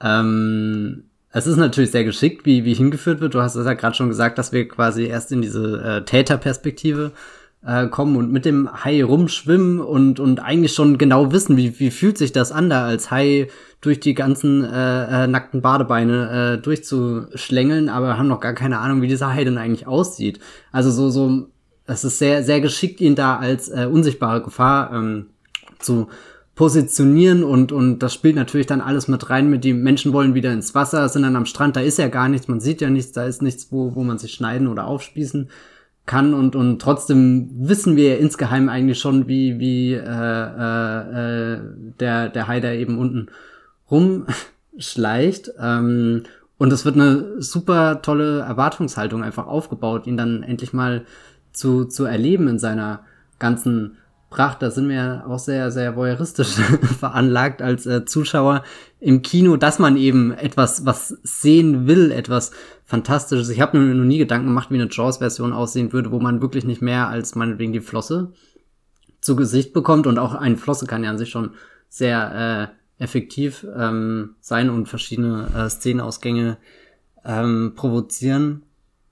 ähm, es ist natürlich sehr geschickt, wie, wie hingeführt wird. Du hast es ja gerade schon gesagt, dass wir quasi erst in diese äh, Täterperspektive äh, kommen und mit dem Hai rumschwimmen und, und eigentlich schon genau wissen, wie, wie fühlt sich das an, da als Hai durch die ganzen äh, äh, nackten Badebeine äh, durchzuschlängeln, aber haben noch gar keine Ahnung, wie dieser Hai denn eigentlich aussieht. Also so, so, es ist sehr, sehr geschickt, ihn da als äh, unsichtbare Gefahr ähm, zu positionieren und, und das spielt natürlich dann alles mit rein, mit die Menschen wollen wieder ins Wasser, sind dann am Strand, da ist ja gar nichts, man sieht ja nichts, da ist nichts, wo, wo man sich schneiden oder aufspießen kann und, und trotzdem wissen wir ja insgeheim eigentlich schon, wie, wie äh, äh, äh, der, der Hai da eben unten rumschleicht. Ähm, und es wird eine super tolle Erwartungshaltung einfach aufgebaut, ihn dann endlich mal zu, zu erleben in seiner ganzen Pracht. Da sind wir auch sehr, sehr voyeuristisch veranlagt als äh, Zuschauer im Kino, dass man eben etwas, was sehen will, etwas Fantastisches. Ich habe mir noch nie Gedanken gemacht, wie eine Jaws-Version aussehen würde, wo man wirklich nicht mehr als meinetwegen die Flosse zu Gesicht bekommt. Und auch eine Flosse kann ja an sich schon sehr äh, effektiv ähm, sein und verschiedene äh, Szenenausgänge ähm, provozieren.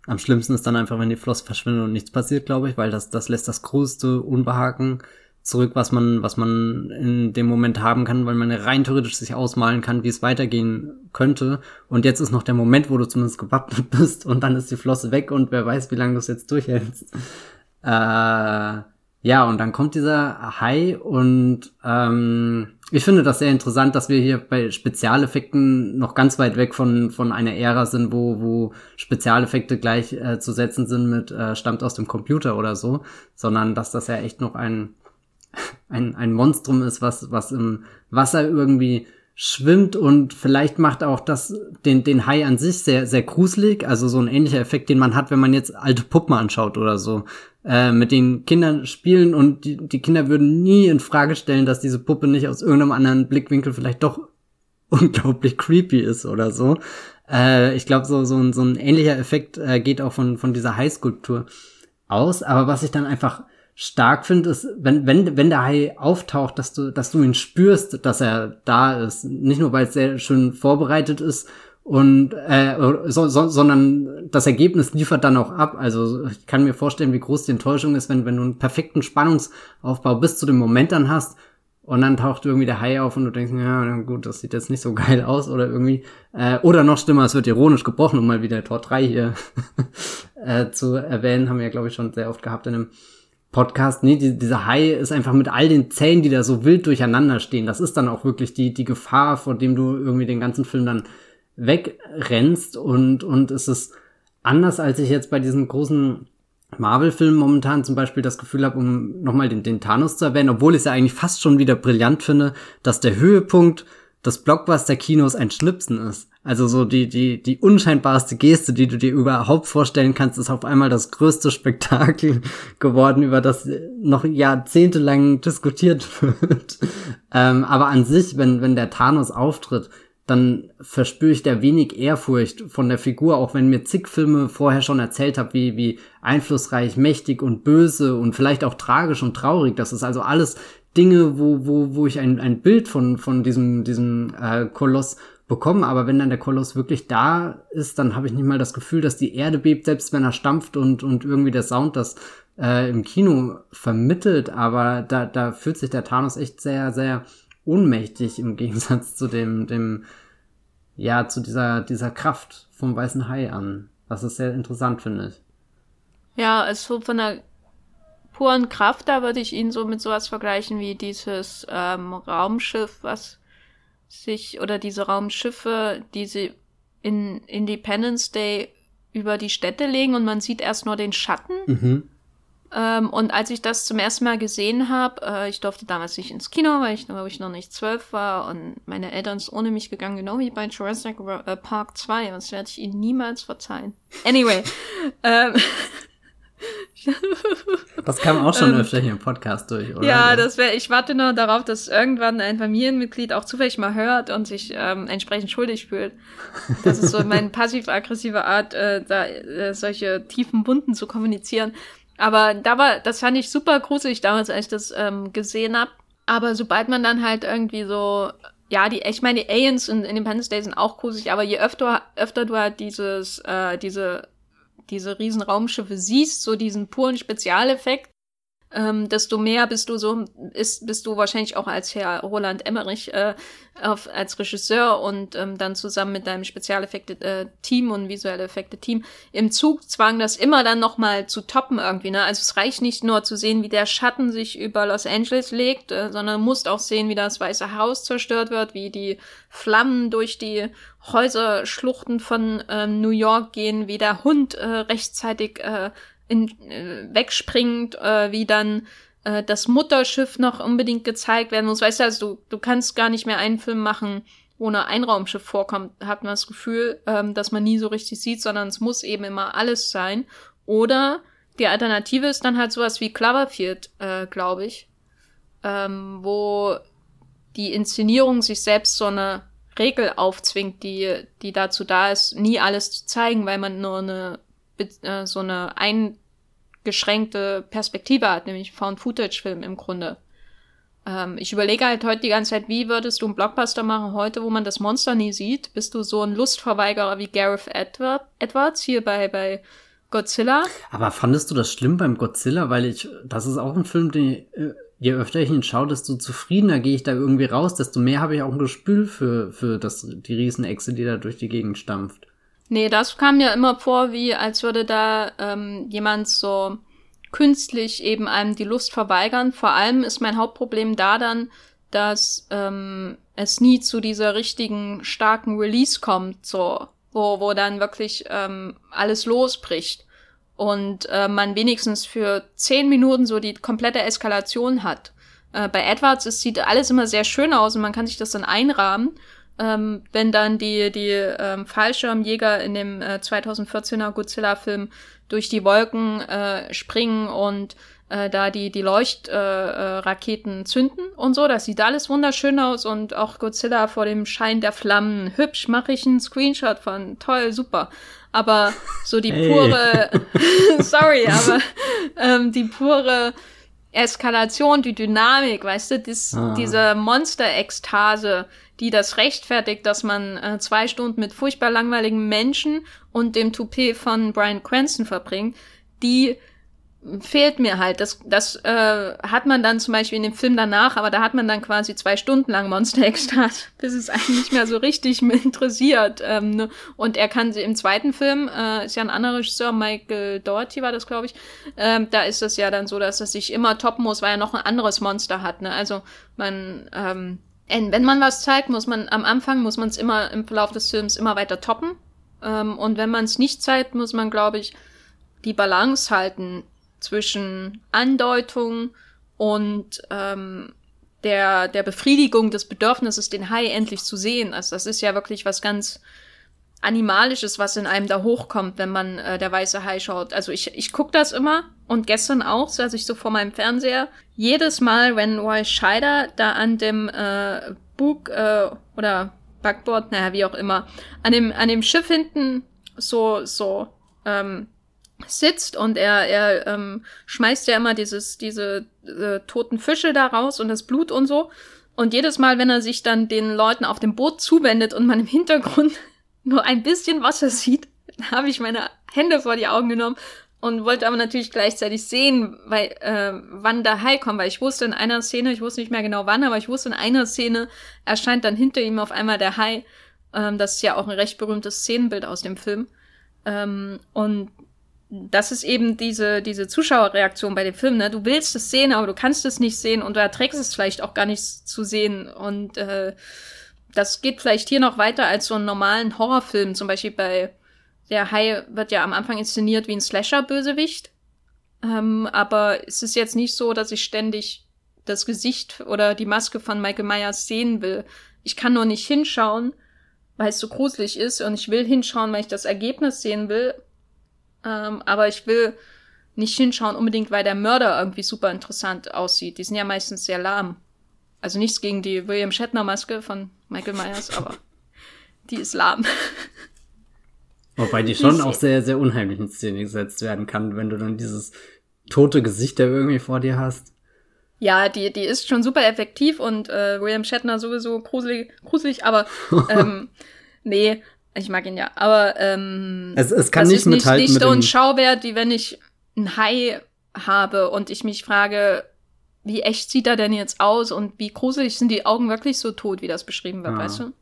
Am schlimmsten ist dann einfach, wenn die Flosse verschwindet und nichts passiert, glaube ich, weil das, das lässt das größte Unbehagen zurück, was man, was man in dem Moment haben kann, weil man rein theoretisch sich ausmalen kann, wie es weitergehen könnte. Und jetzt ist noch der Moment, wo du zumindest gewappnet bist und dann ist die Flosse weg und wer weiß, wie lange du es jetzt durchhältst. Äh, ja, und dann kommt dieser Hai und ähm, ich finde das sehr interessant, dass wir hier bei Spezialeffekten noch ganz weit weg von, von einer Ära sind, wo, wo Spezialeffekte gleich äh, zu setzen sind mit äh, stammt aus dem Computer oder so, sondern dass das ja echt noch ein, ein, ein Monstrum ist, was, was im Wasser irgendwie schwimmt und vielleicht macht auch das den, den Hai an sich sehr, sehr gruselig. Also so ein ähnlicher Effekt, den man hat, wenn man jetzt alte Puppen anschaut oder so. Äh, mit den Kindern spielen und die, die Kinder würden nie in Frage stellen, dass diese Puppe nicht aus irgendeinem anderen Blickwinkel vielleicht doch unglaublich creepy ist oder so. Äh, ich glaube, so, so, ein, so ein ähnlicher Effekt äh, geht auch von, von dieser Hai-Skulptur aus. Aber was ich dann einfach stark finde, ist, wenn, wenn, wenn der Hai auftaucht, dass du, dass du ihn spürst, dass er da ist. Nicht nur, weil es sehr schön vorbereitet ist und äh, so, so, sondern das Ergebnis liefert dann auch ab. Also ich kann mir vorstellen, wie groß die Enttäuschung ist, wenn, wenn du einen perfekten Spannungsaufbau bis zu dem Moment dann hast und dann taucht irgendwie der Hai auf und du denkst, ja, gut, das sieht jetzt nicht so geil aus oder irgendwie. Äh, oder noch schlimmer, es wird ironisch gebrochen, um mal wieder Tor 3 hier äh, zu erwähnen, haben wir ja, glaube ich, schon sehr oft gehabt in einem Podcast, nee, die, dieser Hai ist einfach mit all den Zähnen, die da so wild durcheinander stehen. Das ist dann auch wirklich die, die Gefahr, vor dem du irgendwie den ganzen Film dann wegrennst und, und es ist anders, als ich jetzt bei diesen großen Marvel-Filmen momentan zum Beispiel das Gefühl habe, um nochmal den, den Thanos zu erwähnen, obwohl ich es ja eigentlich fast schon wieder brillant finde, dass der Höhepunkt des Blockbuster-Kinos ein Schnipsen ist. Also so die, die, die unscheinbarste Geste, die du dir überhaupt vorstellen kannst, ist auf einmal das größte Spektakel geworden, über das noch jahrzehntelang diskutiert wird. ähm, aber an sich, wenn, wenn der Thanos auftritt, dann verspüre ich da wenig Ehrfurcht von der Figur, auch wenn mir zig Filme vorher schon erzählt habe, wie, wie einflussreich, mächtig und böse und vielleicht auch tragisch und traurig. Das ist also alles Dinge, wo, wo, wo ich ein, ein Bild von, von diesem, diesem äh, Koloss bekommen, aber wenn dann der Koloss wirklich da ist, dann habe ich nicht mal das Gefühl, dass die Erde bebt, selbst wenn er stampft und, und irgendwie der Sound das äh, im Kino vermittelt, aber da, da fühlt sich der Thanos echt sehr, sehr ohnmächtig im Gegensatz zu dem, dem, ja, zu dieser, dieser Kraft vom weißen Hai an, was ich sehr interessant finde. Ja, also von der puren Kraft, da würde ich ihn so mit sowas vergleichen wie dieses ähm, Raumschiff, was sich, oder diese Raumschiffe, die sie in Independence Day über die Städte legen und man sieht erst nur den Schatten. Mhm. Ähm, und als ich das zum ersten Mal gesehen habe, äh, ich durfte damals nicht ins Kino, weil ich, glaube ich, noch nicht zwölf war und meine Eltern sind ohne mich gegangen, genau wie bei Jurassic äh, Park 2. Und das werde ich ihnen niemals verzeihen. Anyway. ähm, das kam auch schon ähm, öfter hier im Podcast durch, oder? Ja, das wäre, ich warte nur darauf, dass irgendwann ein Familienmitglied auch zufällig mal hört und sich ähm, entsprechend schuldig fühlt. Das ist so meine passiv-aggressive Art, äh, da äh, solche tiefen Wunden zu kommunizieren. Aber da war, das fand ich super gruselig damals, als ich das ähm, gesehen hab. Aber sobald man dann halt irgendwie so, ja, die, ich meine, die Aliens in Independence Day sind auch gruselig, aber je öfter, öfter du halt dieses, äh, diese, diese riesen Raumschiffe siehst, so diesen puren Spezialeffekt, ähm, desto mehr bist du so, ist, bist du wahrscheinlich auch als Herr Roland Emmerich äh, auf, als Regisseur und ähm, dann zusammen mit deinem Spezialeffekte-Team äh, und visuelle Effekte-Team im Zugzwang, das immer dann nochmal zu toppen irgendwie. Ne? Also es reicht nicht nur zu sehen, wie der Schatten sich über Los Angeles legt, äh, sondern musst auch sehen, wie das Weiße Haus zerstört wird, wie die Flammen durch die Häuserschluchten von ähm, New York gehen, wie der Hund äh, rechtzeitig äh, in, äh, wegspringt, äh, wie dann äh, das Mutterschiff noch unbedingt gezeigt werden muss. Weißt du, also du, du kannst gar nicht mehr einen Film machen, wo nur ein Raumschiff vorkommt, hat man das Gefühl, ähm, dass man nie so richtig sieht, sondern es muss eben immer alles sein. Oder die Alternative ist dann halt sowas wie Cloverfield, äh, glaube ich, ähm, wo die Inszenierung sich selbst so eine Regel aufzwingt, die, die dazu da ist, nie alles zu zeigen, weil man nur eine äh, so eine eingeschränkte Perspektive hat, nämlich Found-Footage-Film im Grunde. Ähm, ich überlege halt heute die ganze Zeit, wie würdest du einen Blockbuster machen heute, wo man das Monster nie sieht? Bist du so ein Lustverweigerer wie Gareth Edward, Edwards hier bei, bei Godzilla? Aber fandest du das schlimm beim Godzilla? Weil ich, das ist auch ein Film, den, äh, je öfter ich ihn schaue, desto zufriedener gehe ich da irgendwie raus, desto mehr habe ich auch ein Gespül für, für das, die Riesenechse, die da durch die Gegend stampft. Nee, das kam mir immer vor, wie als würde da ähm, jemand so künstlich eben einem die Lust verweigern. Vor allem ist mein Hauptproblem da dann, dass ähm, es nie zu dieser richtigen starken Release kommt, so wo wo dann wirklich ähm, alles losbricht und äh, man wenigstens für zehn Minuten so die komplette Eskalation hat. Äh, bei Edwards es sieht alles immer sehr schön aus und man kann sich das dann einrahmen ähm, wenn dann die, die ähm, Fallschirmjäger in dem äh, 2014er Godzilla-Film durch die Wolken äh, springen und äh, da die, die Leuchtraketen äh, äh, zünden und so. Das sieht alles wunderschön aus und auch Godzilla vor dem Schein der Flammen. Hübsch, mache ich einen Screenshot von. Toll, super. Aber so die hey. pure, sorry, aber ähm, die pure Eskalation, die Dynamik, weißt du, dis, ah. diese Monster-Ekstase, die das rechtfertigt, dass man äh, zwei Stunden mit furchtbar langweiligen Menschen und dem Toupet von Brian Cranston verbringt, die fehlt mir halt. Das, das äh, hat man dann zum Beispiel in dem Film danach, aber da hat man dann quasi zwei Stunden lang Monster Ekstase, bis es eigentlich nicht mehr so richtig interessiert. Ähm, ne? Und er kann sie im zweiten Film, äh, ist ja ein anderer Regisseur, Michael Doherty war das, glaube ich, ähm, da ist es ja dann so, dass er sich immer toppen muss, weil er noch ein anderes Monster hat. Ne? Also man ähm, wenn man was zeigt, muss man am Anfang muss man es immer im Verlauf des Films immer weiter toppen. Ähm, und wenn man es nicht zeigt, muss man, glaube ich, die Balance halten zwischen Andeutung und ähm, der, der Befriedigung des Bedürfnisses, den Hai endlich zu sehen. Also das ist ja wirklich was ganz Animalisches, was in einem da hochkommt, wenn man äh, der weiße Hai schaut. Also ich, ich guck das immer und gestern auch, saß ich so vor meinem Fernseher. Jedes Mal, wenn Roy Scheider da an dem äh, Bug äh, oder Backboard, naja, wie auch immer, an dem, an dem Schiff hinten so, so ähm, sitzt und er, er ähm, schmeißt ja immer dieses, diese äh, toten Fische da raus und das Blut und so. Und jedes Mal, wenn er sich dann den Leuten auf dem Boot zuwendet und man im Hintergrund nur ein bisschen Wasser sieht, habe ich meine Hände vor die Augen genommen und wollte aber natürlich gleichzeitig sehen, weil äh, wann der Hai kommt, weil ich wusste in einer Szene, ich wusste nicht mehr genau wann, aber ich wusste in einer Szene erscheint dann hinter ihm auf einmal der Hai. Ähm, das ist ja auch ein recht berühmtes Szenenbild aus dem Film. Ähm, und das ist eben diese, diese Zuschauerreaktion bei dem Film. Ne? Du willst es sehen, aber du kannst es nicht sehen und du erträgst es vielleicht auch gar nicht zu sehen. Und äh, das geht vielleicht hier noch weiter als so einen normalen Horrorfilm. Zum Beispiel bei Der Hai wird ja am Anfang inszeniert wie ein Slasher-Bösewicht. Ähm, aber es ist jetzt nicht so, dass ich ständig das Gesicht oder die Maske von Michael Myers sehen will. Ich kann nur nicht hinschauen, weil es so gruselig ist und ich will hinschauen, weil ich das Ergebnis sehen will ähm, aber ich will nicht hinschauen unbedingt, weil der Mörder irgendwie super interessant aussieht. Die sind ja meistens sehr lahm. Also nichts gegen die William Shatner Maske von Michael Myers, aber die ist lahm. Wobei die schon die auch sehr, sehr unheimlich in Szene gesetzt werden kann, wenn du dann dieses tote Gesicht da irgendwie vor dir hast. Ja, die, die ist schon super effektiv und äh, William Shatner sowieso gruselig, gruselig aber ähm, nee, ich mag ihn ja, aber ähm, es, es kann nicht mithalten nicht, nicht so ein Schauwert, wie wenn ich ein Hai habe und ich mich frage, wie echt sieht er denn jetzt aus und wie gruselig sind die Augen wirklich so tot, wie das beschrieben wird, ja. weißt du?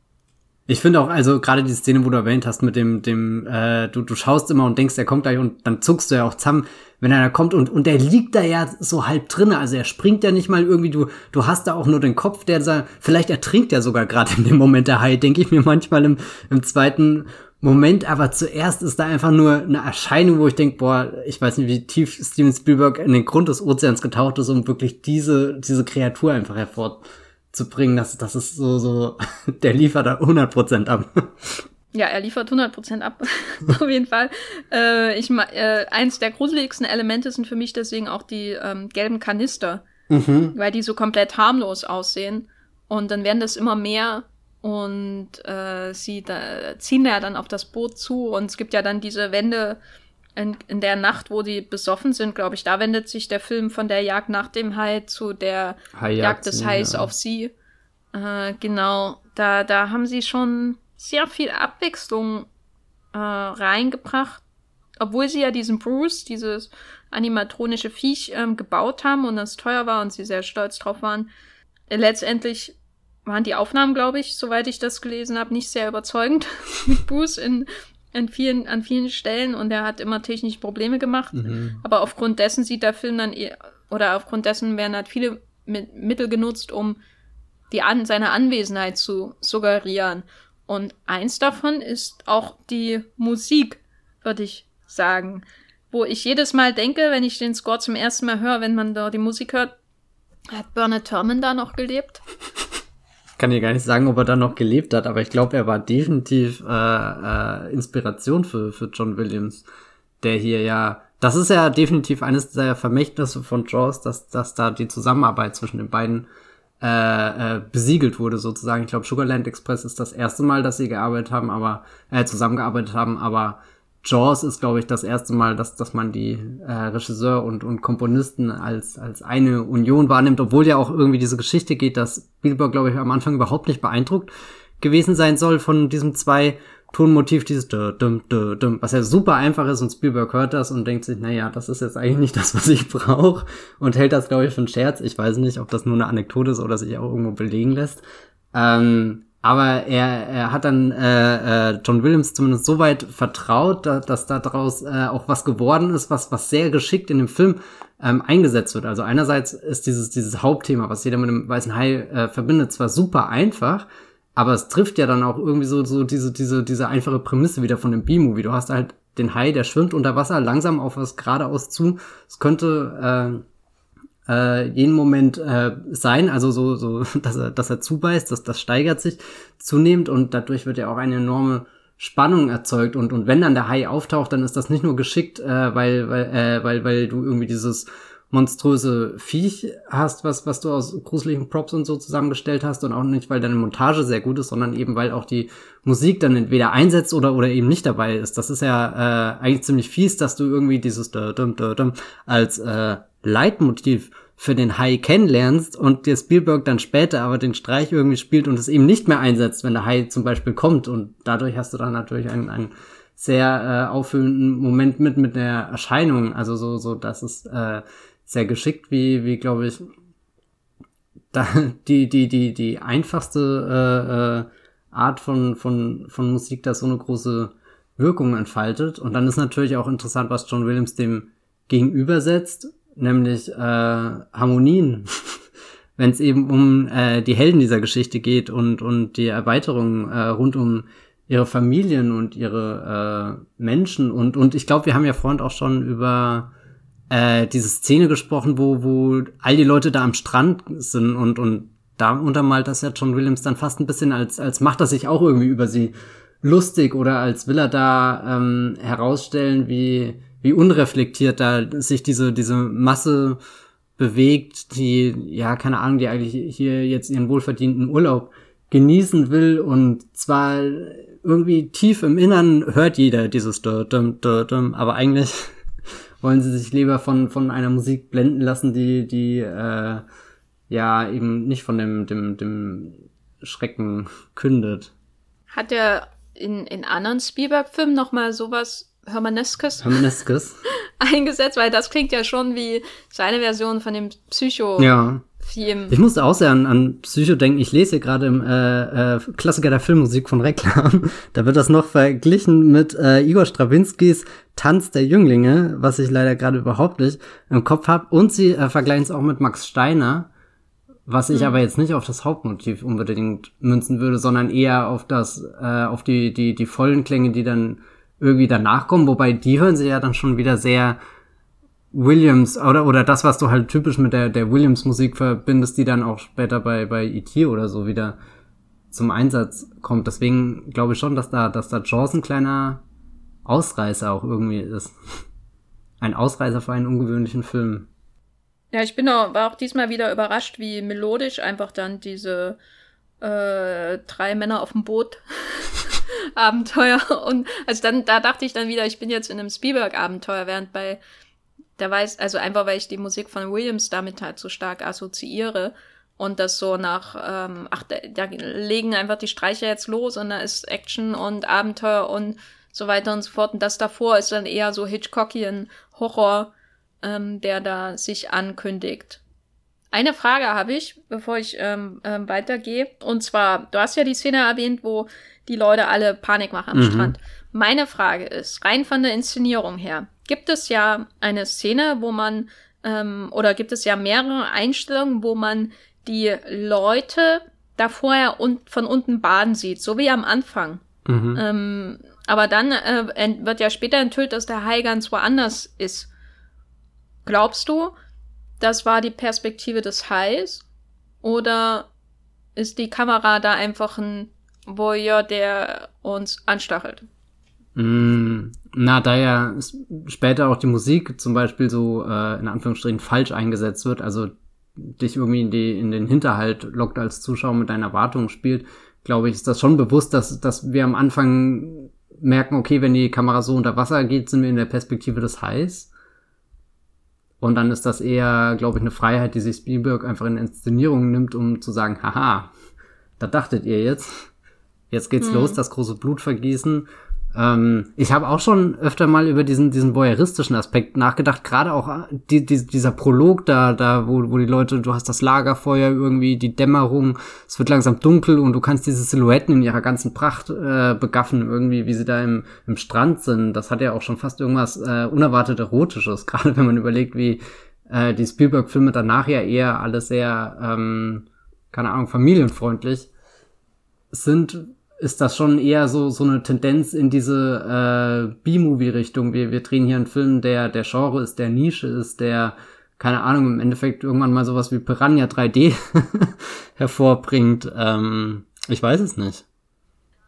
Ich finde auch, also gerade die Szene, wo du erwähnt hast, mit dem, dem, äh, du, du schaust immer und denkst, er kommt gleich und dann zuckst du ja auch zusammen, wenn er da kommt und, und der liegt da ja so halb drinne, also er springt ja nicht mal irgendwie, du, du hast da auch nur den Kopf, der sagt, vielleicht ertrinkt er sogar gerade in dem Moment der Hai, denke ich mir manchmal im, im zweiten Moment, aber zuerst ist da einfach nur eine Erscheinung, wo ich denke, boah, ich weiß nicht, wie tief Steven Spielberg in den Grund des Ozeans getaucht ist, um wirklich diese, diese Kreatur einfach hervor zu bringen, das, das ist so, so, der liefert da 100% ab. Ja, er liefert 100% ab, auf jeden Fall. Äh, ich, äh, eins der gruseligsten Elemente sind für mich deswegen auch die ähm, gelben Kanister, mhm. weil die so komplett harmlos aussehen. Und dann werden das immer mehr und äh, sie da, ziehen ja dann auf das Boot zu und es gibt ja dann diese Wände in, in der Nacht, wo die besoffen sind, glaube ich, da wendet sich der Film von der Jagd nach dem Hai zu der Hai Jagd des Hais ja. auf sie. Äh, genau, da, da haben sie schon sehr viel Abwechslung äh, reingebracht, obwohl sie ja diesen Bruce, dieses animatronische Viech, ähm, gebaut haben und das teuer war und sie sehr stolz drauf waren. Letztendlich waren die Aufnahmen, glaube ich, soweit ich das gelesen habe, nicht sehr überzeugend mit Bruce in an vielen, an vielen Stellen und er hat immer technische Probleme gemacht. Mhm. Aber aufgrund dessen sieht der Film dann, eh, oder aufgrund dessen werden halt viele Mittel genutzt, um die an, seine Anwesenheit zu suggerieren. Und eins davon ist auch die Musik, würde ich sagen. Wo ich jedes Mal denke, wenn ich den Score zum ersten Mal höre, wenn man da die Musik hört, hat Bernard Turman da noch gelebt? Kann dir gar nicht sagen, ob er da noch gelebt hat, aber ich glaube, er war definitiv äh, äh, Inspiration für, für John Williams, der hier ja, das ist ja definitiv eines der Vermächtnisse von Jaws, dass, dass da die Zusammenarbeit zwischen den beiden äh, äh, besiegelt wurde sozusagen. Ich glaube, Sugarland Express ist das erste Mal, dass sie gearbeitet haben, aber äh, zusammengearbeitet haben, aber Jaws ist, glaube ich, das erste Mal, dass, dass man die äh, Regisseur und, und Komponisten als, als eine Union wahrnimmt, obwohl ja auch irgendwie diese Geschichte geht, dass Spielberg, glaube ich, am Anfang überhaupt nicht beeindruckt gewesen sein soll von diesem zwei Tonmotiv, dieses dum, dum, dum, was ja super einfach ist und Spielberg hört das und denkt sich, naja, das ist jetzt eigentlich nicht das, was ich brauche und hält das, glaube ich, für einen Scherz. Ich weiß nicht, ob das nur eine Anekdote ist oder sich auch irgendwo belegen lässt. Ähm, aber er, er hat dann äh, äh, John Williams zumindest so weit vertraut, dass, dass daraus äh, auch was geworden ist, was, was sehr geschickt in dem Film ähm, eingesetzt wird. Also einerseits ist dieses, dieses Hauptthema, was jeder mit dem Weißen Hai äh, verbindet, zwar super einfach, aber es trifft ja dann auch irgendwie so, so diese, diese, diese einfache Prämisse wieder von dem B-Movie. Du hast halt den Hai, der schwimmt unter Wasser langsam auf was geradeaus zu. Es könnte äh, jeden Moment äh, sein, also so, so dass er, dass er zubeißt, dass das steigert sich zunehmend und dadurch wird ja auch eine enorme Spannung erzeugt und und wenn dann der Hai auftaucht, dann ist das nicht nur geschickt, äh, weil weil äh, weil weil du irgendwie dieses monströse Viech hast, was was du aus gruseligen Props und so zusammengestellt hast und auch nicht, weil deine Montage sehr gut ist, sondern eben weil auch die Musik dann entweder einsetzt oder oder eben nicht dabei ist. Das ist ja äh, eigentlich ziemlich fies, dass du irgendwie dieses da, als äh, Leitmotiv für den Hai kennenlernst und dir Spielberg dann später aber den Streich irgendwie spielt und es eben nicht mehr einsetzt, wenn der Hai zum Beispiel kommt. Und dadurch hast du dann natürlich einen, einen sehr äh, auffüllenden Moment mit mit der Erscheinung. Also so, so, das ist äh, sehr geschickt, wie, wie glaube ich, da, die, die, die, die einfachste äh, äh, Art von, von, von Musik, da so eine große Wirkung entfaltet. Und dann ist natürlich auch interessant, was John Williams dem gegenübersetzt, nämlich äh, Harmonien. Wenn es eben um äh, die Helden dieser Geschichte geht und, und die Erweiterung äh, rund um ihre Familien und ihre äh, Menschen und und ich glaube, wir haben ja vorhin auch schon über äh, diese Szene gesprochen, wo wo all die Leute da am Strand sind und und da untermalt das ja John Williams dann fast ein bisschen als als macht er sich auch irgendwie über sie lustig oder als will er da ähm, herausstellen, wie wie unreflektiert da sich diese diese Masse bewegt, die ja keine Ahnung, die eigentlich hier jetzt ihren wohlverdienten Urlaub genießen will und zwar irgendwie tief im Innern hört jeder dieses dum, dum, dum, aber eigentlich wollen sie sich lieber von, von einer Musik blenden lassen, die, die, äh, ja, eben nicht von dem, dem, dem Schrecken kündet. Hat er in, in anderen Spielberg-Filmen nochmal sowas Hermaneskes, Hermaneskes. eingesetzt? Weil das klingt ja schon wie seine Version von dem Psycho. Ja. Theme. Ich musste auch sehr an, an Psycho denken. Ich lese hier gerade im äh, äh, Klassiker der Filmmusik von Reklam. Da wird das noch verglichen mit äh, Igor Strawinskys Tanz der Jünglinge, was ich leider gerade überhaupt nicht im Kopf habe. Und sie äh, vergleichen es auch mit Max Steiner, was ich mhm. aber jetzt nicht auf das Hauptmotiv unbedingt münzen würde, sondern eher auf das, äh, auf die, die, die vollen Klänge, die dann irgendwie danach kommen. Wobei die hören sie ja dann schon wieder sehr Williams oder oder das, was du halt typisch mit der der Williams Musik verbindest, die dann auch später bei bei E.T. oder so wieder zum Einsatz kommt. Deswegen glaube ich schon, dass da dass da Jaws ein kleiner Ausreißer auch irgendwie ist. Ein Ausreißer für einen ungewöhnlichen Film. Ja, ich bin auch, war auch diesmal wieder überrascht, wie melodisch einfach dann diese äh, drei Männer auf dem Boot Abenteuer und also dann da dachte ich dann wieder, ich bin jetzt in einem Spielberg Abenteuer, während bei da weiß, also einfach weil ich die Musik von Williams damit halt so stark assoziiere und das so nach, ähm, ach, da, da legen einfach die Streicher jetzt los und da ist Action und Abenteuer und so weiter und so fort. Und das davor ist dann eher so Hitchcockian Horror, ähm, der da sich ankündigt. Eine Frage habe ich, bevor ich ähm, ähm, weitergehe. Und zwar, du hast ja die Szene erwähnt, wo die Leute alle Panik machen am mhm. Strand. Meine Frage ist, rein von der Inszenierung her, gibt es ja eine Szene, wo man, ähm, oder gibt es ja mehrere Einstellungen, wo man die Leute da vorher un von unten baden sieht, so wie am Anfang. Mhm. Ähm, aber dann äh, wird ja später enthüllt, dass der Hai ganz woanders ist. Glaubst du, das war die Perspektive des Hais? Oder ist die Kamera da einfach ein Voyeur, der uns anstachelt? Mm, na, da ja später auch die Musik zum Beispiel so äh, in Anführungsstrichen falsch eingesetzt wird, also dich irgendwie in, die, in den Hinterhalt lockt als Zuschauer mit deinen Erwartungen spielt, glaube ich, ist das schon bewusst, dass, dass wir am Anfang merken, okay, wenn die Kamera so unter Wasser geht, sind wir in der Perspektive des Hais. Und dann ist das eher, glaube ich, eine Freiheit, die sich Spielberg einfach in Inszenierungen nimmt, um zu sagen, haha, da dachtet ihr jetzt. Jetzt geht's hm. los, das große Blutvergießen. Ähm, ich habe auch schon öfter mal über diesen, diesen voyeuristischen Aspekt nachgedacht, gerade auch äh, die, die, dieser Prolog da, da, wo, wo die Leute, du hast das Lagerfeuer irgendwie, die Dämmerung, es wird langsam dunkel und du kannst diese Silhouetten in ihrer ganzen Pracht äh, begaffen, irgendwie, wie sie da im, im Strand sind. Das hat ja auch schon fast irgendwas äh, unerwartet Erotisches, gerade wenn man überlegt, wie äh, die Spielberg-Filme danach ja eher alles sehr, ähm, keine Ahnung, familienfreundlich sind ist das schon eher so so eine Tendenz in diese äh, B-Movie-Richtung. Wir, wir drehen hier einen Film, der der Genre ist, der Nische ist, der keine Ahnung im Endeffekt irgendwann mal sowas wie Piranha 3D hervorbringt. Ähm, ich weiß es nicht.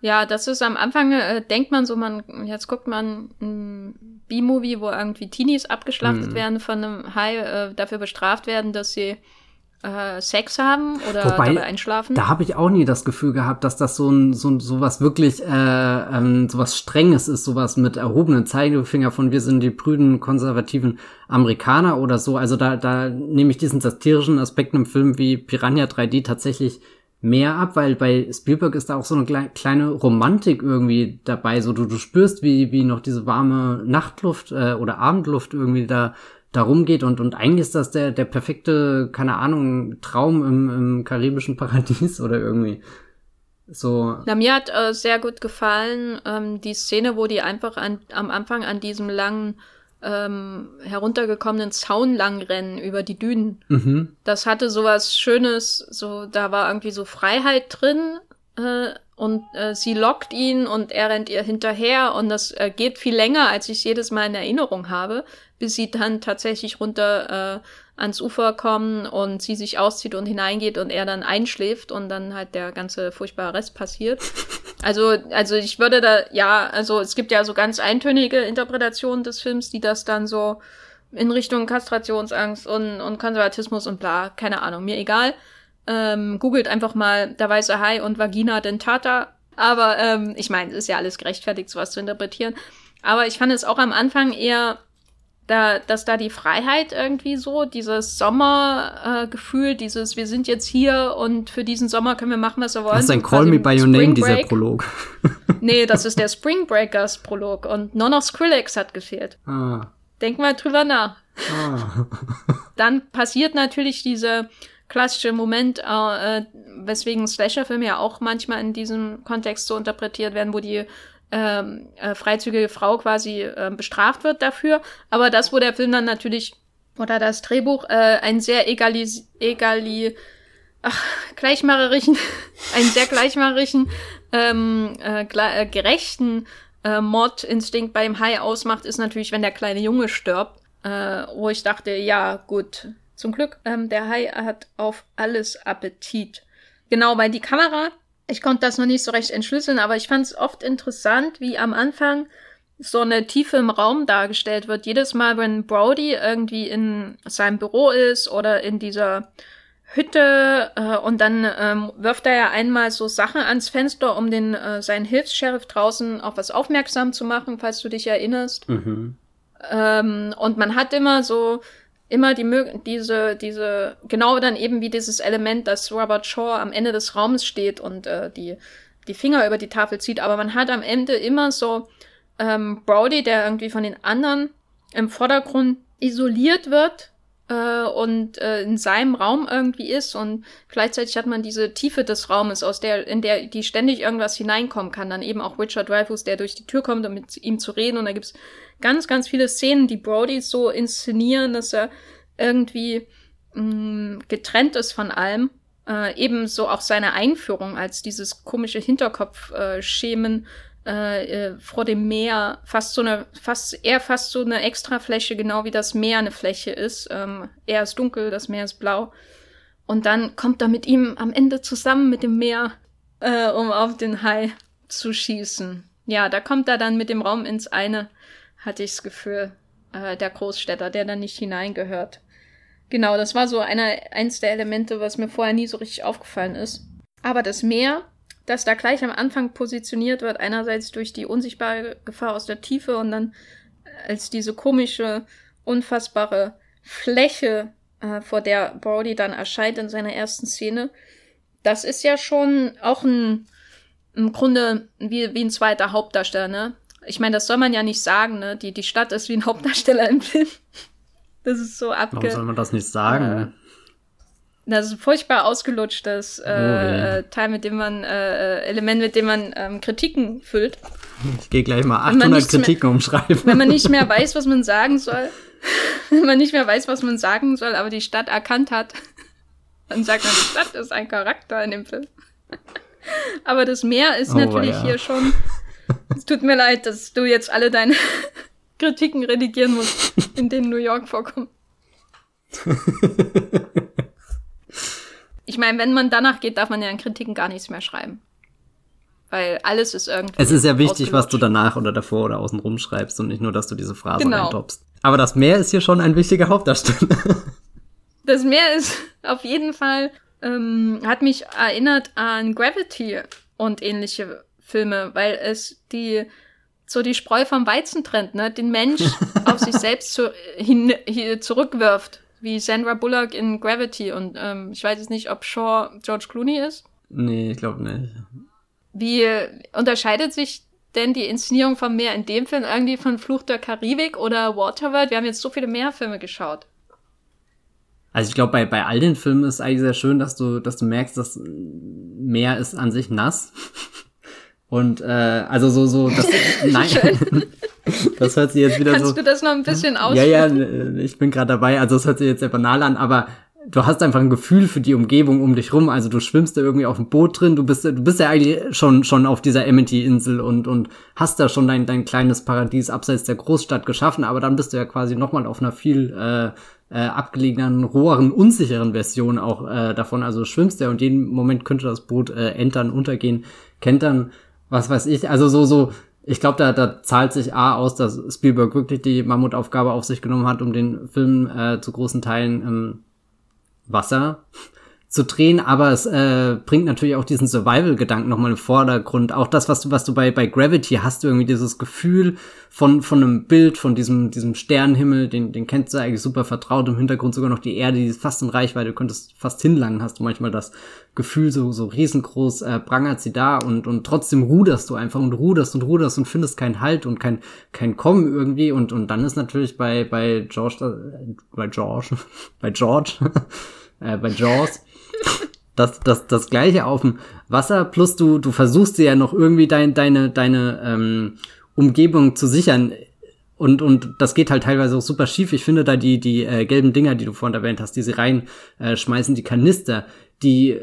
Ja, das ist am Anfang, äh, denkt man so, man, jetzt guckt man ein B-Movie, wo irgendwie Teenies abgeschlachtet mm. werden von einem Hai, äh, dafür bestraft werden, dass sie äh, Sex haben oder Wobei, dabei einschlafen. Da habe ich auch nie das Gefühl gehabt, dass das so ein so, so was wirklich äh, ähm, so was Strenges ist, sowas mit erhobenen Zeigefinger von wir sind die prüden konservativen Amerikaner oder so. Also da da nehme ich diesen satirischen Aspekt im Film wie Piranha 3D tatsächlich mehr ab, weil bei Spielberg ist da auch so eine kleine Romantik irgendwie dabei. So du du spürst wie wie noch diese warme Nachtluft äh, oder Abendluft irgendwie da darum geht und, und eigentlich ist das der, der perfekte, keine Ahnung, Traum im, im karibischen Paradies oder irgendwie. So. Na, mir hat äh, sehr gut gefallen ähm, die Szene, wo die einfach an, am Anfang an diesem langen ähm, heruntergekommenen Zaun lang rennen über die Dünen. Mhm. Das hatte sowas Schönes, so da war irgendwie so Freiheit drin äh, und äh, sie lockt ihn und er rennt ihr hinterher und das äh, geht viel länger, als ich jedes Mal in Erinnerung habe, bis sie dann tatsächlich runter äh, ans Ufer kommen und sie sich auszieht und hineingeht und er dann einschläft und dann halt der ganze furchtbare Rest passiert. Also, also ich würde da, ja, also es gibt ja so ganz eintönige Interpretationen des Films, die das dann so in Richtung Kastrationsangst und, und Konservatismus und bla, keine Ahnung, mir egal. Ähm, googelt einfach mal der weiße Hai und Vagina dentata. Aber ähm, ich meine, ist ja alles gerechtfertigt, sowas zu interpretieren. Aber ich fand es auch am Anfang eher da, dass da die Freiheit irgendwie so, dieses Sommergefühl, äh, dieses, wir sind jetzt hier und für diesen Sommer können wir machen, was wir wollen. Das ist ein Call Me By Your Name, dieser Prolog. nee, das ist der Spring Breakers Prolog und nur noch Skrillex hat gefehlt. Ah. Denk mal drüber nach. Ah. Dann passiert natürlich diese klassische Moment, äh, weswegen Slasher-Filme ja auch manchmal in diesem Kontext so interpretiert werden, wo die ähm, äh, freizügige Frau quasi äh, bestraft wird dafür. Aber das, wo der Film dann natürlich oder das Drehbuch äh, einen sehr egalis egali ach, gleichmacherischen, einen sehr gleichmacherischen, ähm, äh, äh, gerechten äh, Mordinstinkt beim Hai ausmacht, ist natürlich, wenn der kleine Junge stirbt, äh, wo ich dachte, ja, gut, zum Glück, ähm, der Hai hat auf alles Appetit. Genau, weil die Kamera ich konnte das noch nicht so recht entschlüsseln, aber ich fand es oft interessant, wie am Anfang so eine Tiefe im Raum dargestellt wird. Jedes Mal, wenn Brody irgendwie in seinem Büro ist oder in dieser Hütte äh, und dann ähm, wirft er ja einmal so Sachen ans Fenster, um den äh, seinen Hilfs-Sheriff draußen auf was aufmerksam zu machen, falls du dich erinnerst. Mhm. Ähm, und man hat immer so immer die diese diese genau dann eben wie dieses Element, dass Robert Shaw am Ende des Raums steht und äh, die die Finger über die Tafel zieht, aber man hat am Ende immer so ähm, Brody, der irgendwie von den anderen im Vordergrund isoliert wird äh, und äh, in seinem Raum irgendwie ist und gleichzeitig hat man diese Tiefe des Raumes, aus der in der die ständig irgendwas hineinkommen kann, dann eben auch Richard Dreyfuss, der durch die Tür kommt, um mit ihm zu reden und da gibt's ganz, ganz viele Szenen, die Brody so inszenieren, dass er irgendwie mh, mm, getrennt ist von allem. Äh, ebenso auch seine Einführung als dieses komische Hinterkopfschemen äh, äh, vor dem Meer, fast so eine, fast eher fast so eine Extrafläche, genau wie das Meer eine Fläche ist. Ähm, er ist dunkel, das Meer ist blau. Und dann kommt er mit ihm am Ende zusammen mit dem Meer, äh, um auf den Hai zu schießen. Ja, da kommt er dann mit dem Raum ins eine hatte ich das Gefühl, äh, der Großstädter, der da nicht hineingehört. Genau, das war so einer, eins der Elemente, was mir vorher nie so richtig aufgefallen ist. Aber das Meer, das da gleich am Anfang positioniert wird, einerseits durch die unsichtbare Gefahr aus der Tiefe und dann als diese komische, unfassbare Fläche, äh, vor der Brody dann erscheint in seiner ersten Szene, das ist ja schon auch ein, im Grunde wie, wie ein zweiter Hauptdarsteller, ne? Ich meine, das soll man ja nicht sagen, ne? Die, die Stadt ist wie ein Hauptdarsteller im Film. Das ist so abge... Warum soll man das nicht sagen? Äh, das ist ein furchtbar ausgelutschtes äh, oh, äh, Teil, mit dem man, äh, Element, mit dem man ähm, Kritiken füllt. Ich gehe gleich mal 800 Kritiken mehr, umschreiben. Wenn man nicht mehr weiß, was man sagen soll, wenn man nicht mehr weiß, was man sagen soll, aber die Stadt erkannt hat, dann sagt man, die Stadt ist ein Charakter in dem Film. aber das Meer ist oh, natürlich ja. hier schon es tut mir leid, dass du jetzt alle deine Kritiken redigieren musst, in denen New York vorkommt. Ich meine, wenn man danach geht, darf man ja in Kritiken gar nichts mehr schreiben. Weil alles ist irgendwie. Es ist ja wichtig, was du danach oder davor oder außen rum schreibst und nicht nur, dass du diese Phrase genau. eintopst. Aber das Meer ist hier schon ein wichtiger Hauptdarsteller. Das Meer ist auf jeden Fall, ähm, hat mich erinnert an Gravity und ähnliche Filme, weil es die so die Spreu vom Weizen trennt, ne? Den Mensch auf sich selbst zu, hin, zurückwirft, wie Sandra Bullock in Gravity. Und ähm, ich weiß jetzt nicht, ob Shaw George Clooney ist. Nee, ich glaube nicht. Wie unterscheidet sich denn die Inszenierung vom Meer in dem Film irgendwie von Fluch der Karibik oder Waterworld? Wir haben jetzt so viele Meerfilme geschaut. Also ich glaube, bei, bei all den Filmen ist eigentlich sehr schön, dass du, dass du merkst, dass Meer ist an sich nass. Und äh, also so, so, das, nein, das hört sich jetzt wieder Kannst so. Kannst du das noch ein bisschen ausführen? Ja, ja, ich bin gerade dabei. Also es hört sich jetzt sehr banal an, aber du hast einfach ein Gefühl für die Umgebung um dich rum. Also du schwimmst da irgendwie auf dem Boot drin. Du bist, du bist ja eigentlich schon, schon auf dieser Amity-Insel und, und hast da schon dein, dein kleines Paradies abseits der Großstadt geschaffen. Aber dann bist du ja quasi nochmal auf einer viel äh, äh, abgelegenen, roheren, unsicheren Version auch äh, davon. Also schwimmst ja und jeden Moment könnte das Boot äh, entern, untergehen, kentern, was weiß ich. Also so, so, ich glaube, da, da zahlt sich A aus, dass Spielberg wirklich die Mammutaufgabe auf sich genommen hat, um den Film äh, zu großen Teilen ähm, Wasser zu drehen, aber es äh, bringt natürlich auch diesen Survival-Gedanken nochmal im Vordergrund. Auch das, was du, was du bei, bei Gravity hast, du irgendwie dieses Gefühl von, von einem Bild, von diesem, diesem Sternenhimmel, den, den kennst du eigentlich super vertraut. Im Hintergrund sogar noch die Erde, die ist fast in Reichweite, du könntest fast hinlangen, hast du manchmal das Gefühl, so, so riesengroß äh, prangert sie da und, und trotzdem ruderst du einfach und ruderst und ruderst und findest keinen Halt und kein, kein Kommen irgendwie und, und dann ist natürlich bei, bei George, äh, bei George, bei George, äh, bei Jaws, das, das, das gleiche auf dem Wasser, plus du, du versuchst dir ja noch irgendwie dein, deine, deine ähm, Umgebung zu sichern. Und, und das geht halt teilweise auch super schief. Ich finde da die, die äh, gelben Dinger, die du vorhin erwähnt hast, die sie reinschmeißen, äh, die Kanister, die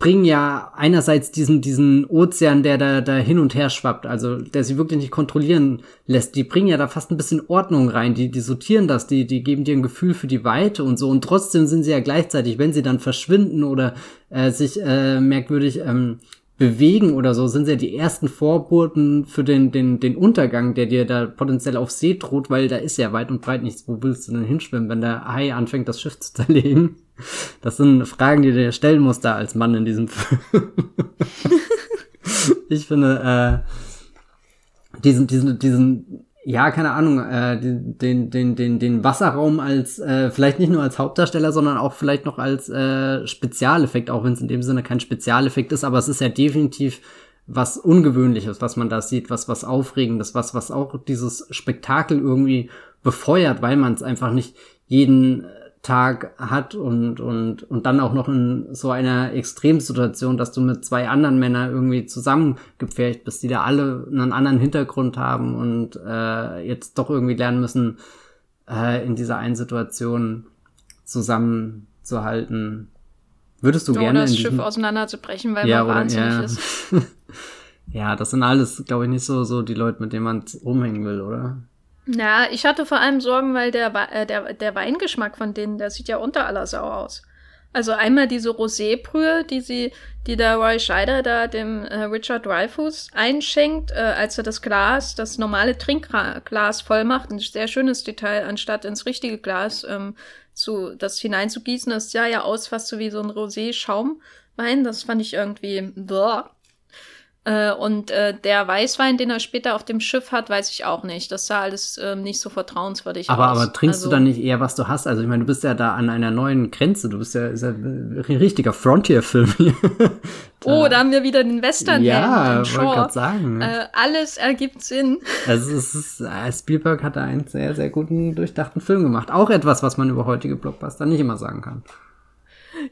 bringen ja einerseits diesen, diesen Ozean, der da, da hin und her schwappt, also der sie wirklich nicht kontrollieren lässt, die bringen ja da fast ein bisschen Ordnung rein, die, die sortieren das, die, die geben dir ein Gefühl für die Weite und so und trotzdem sind sie ja gleichzeitig, wenn sie dann verschwinden oder äh, sich äh, merkwürdig ähm, bewegen oder so, sind ja die ersten Vorboten für den, den, den Untergang, der dir da potenziell auf See droht, weil da ist ja weit und breit nichts. Wo willst du denn hinschwimmen, wenn der Hai anfängt, das Schiff zu zerlegen? Das sind Fragen, die du dir stellen musst da als Mann in diesem Film. ich finde, äh, diesen, diesen, diesen ja, keine Ahnung, äh, den, den, den, den Wasserraum als, äh, vielleicht nicht nur als Hauptdarsteller, sondern auch vielleicht noch als äh, Spezialeffekt, auch wenn es in dem Sinne kein Spezialeffekt ist, aber es ist ja definitiv was Ungewöhnliches, was man da sieht, was, was Aufregendes, was, was auch dieses Spektakel irgendwie befeuert, weil man es einfach nicht jeden Tag hat und, und, und dann auch noch in so einer Extremsituation, dass du mit zwei anderen Männern irgendwie zusammengepfercht bist, die da alle einen anderen Hintergrund haben und äh, jetzt doch irgendwie lernen müssen, äh, in dieser einen Situation zusammenzuhalten. Würdest du oder gerne das Schiff auseinanderzubrechen, weil ja, man wahnsinnig ja. ist. ja, das sind alles, glaube ich, nicht so, so die Leute, mit denen man rumhängen will, oder? Ja, ich hatte vor allem Sorgen, weil der, äh, der, der Weingeschmack von denen, der sieht ja unter aller Sau aus. Also einmal diese Rosé-Brühe, die sie, die der Roy Scheider da dem äh, Richard Dreyfuss einschenkt, äh, als er das Glas, das normale Trinkglas voll macht. Ein sehr schönes Detail, anstatt ins richtige Glas ähm, zu, das hineinzugießen. Das sah ja aus fast so wie so ein Rosé-Schaumwein. Das fand ich irgendwie, boah. Äh, und äh, der Weißwein, den er später auf dem Schiff hat, weiß ich auch nicht. Das sah alles äh, nicht so vertrauenswürdig aber, aus. Aber trinkst also, du dann nicht eher, was du hast? Also ich meine, du bist ja da an einer neuen Grenze. Du bist ja, ist ja ein richtiger Frontier-Film hier. oh, da haben wir wieder den Western. Ja, wollte gerade sagen. Äh, alles ergibt Sinn. Also es ist, äh, Spielberg hat da einen sehr, sehr guten, durchdachten Film gemacht. Auch etwas, was man über heutige Blockbuster nicht immer sagen kann.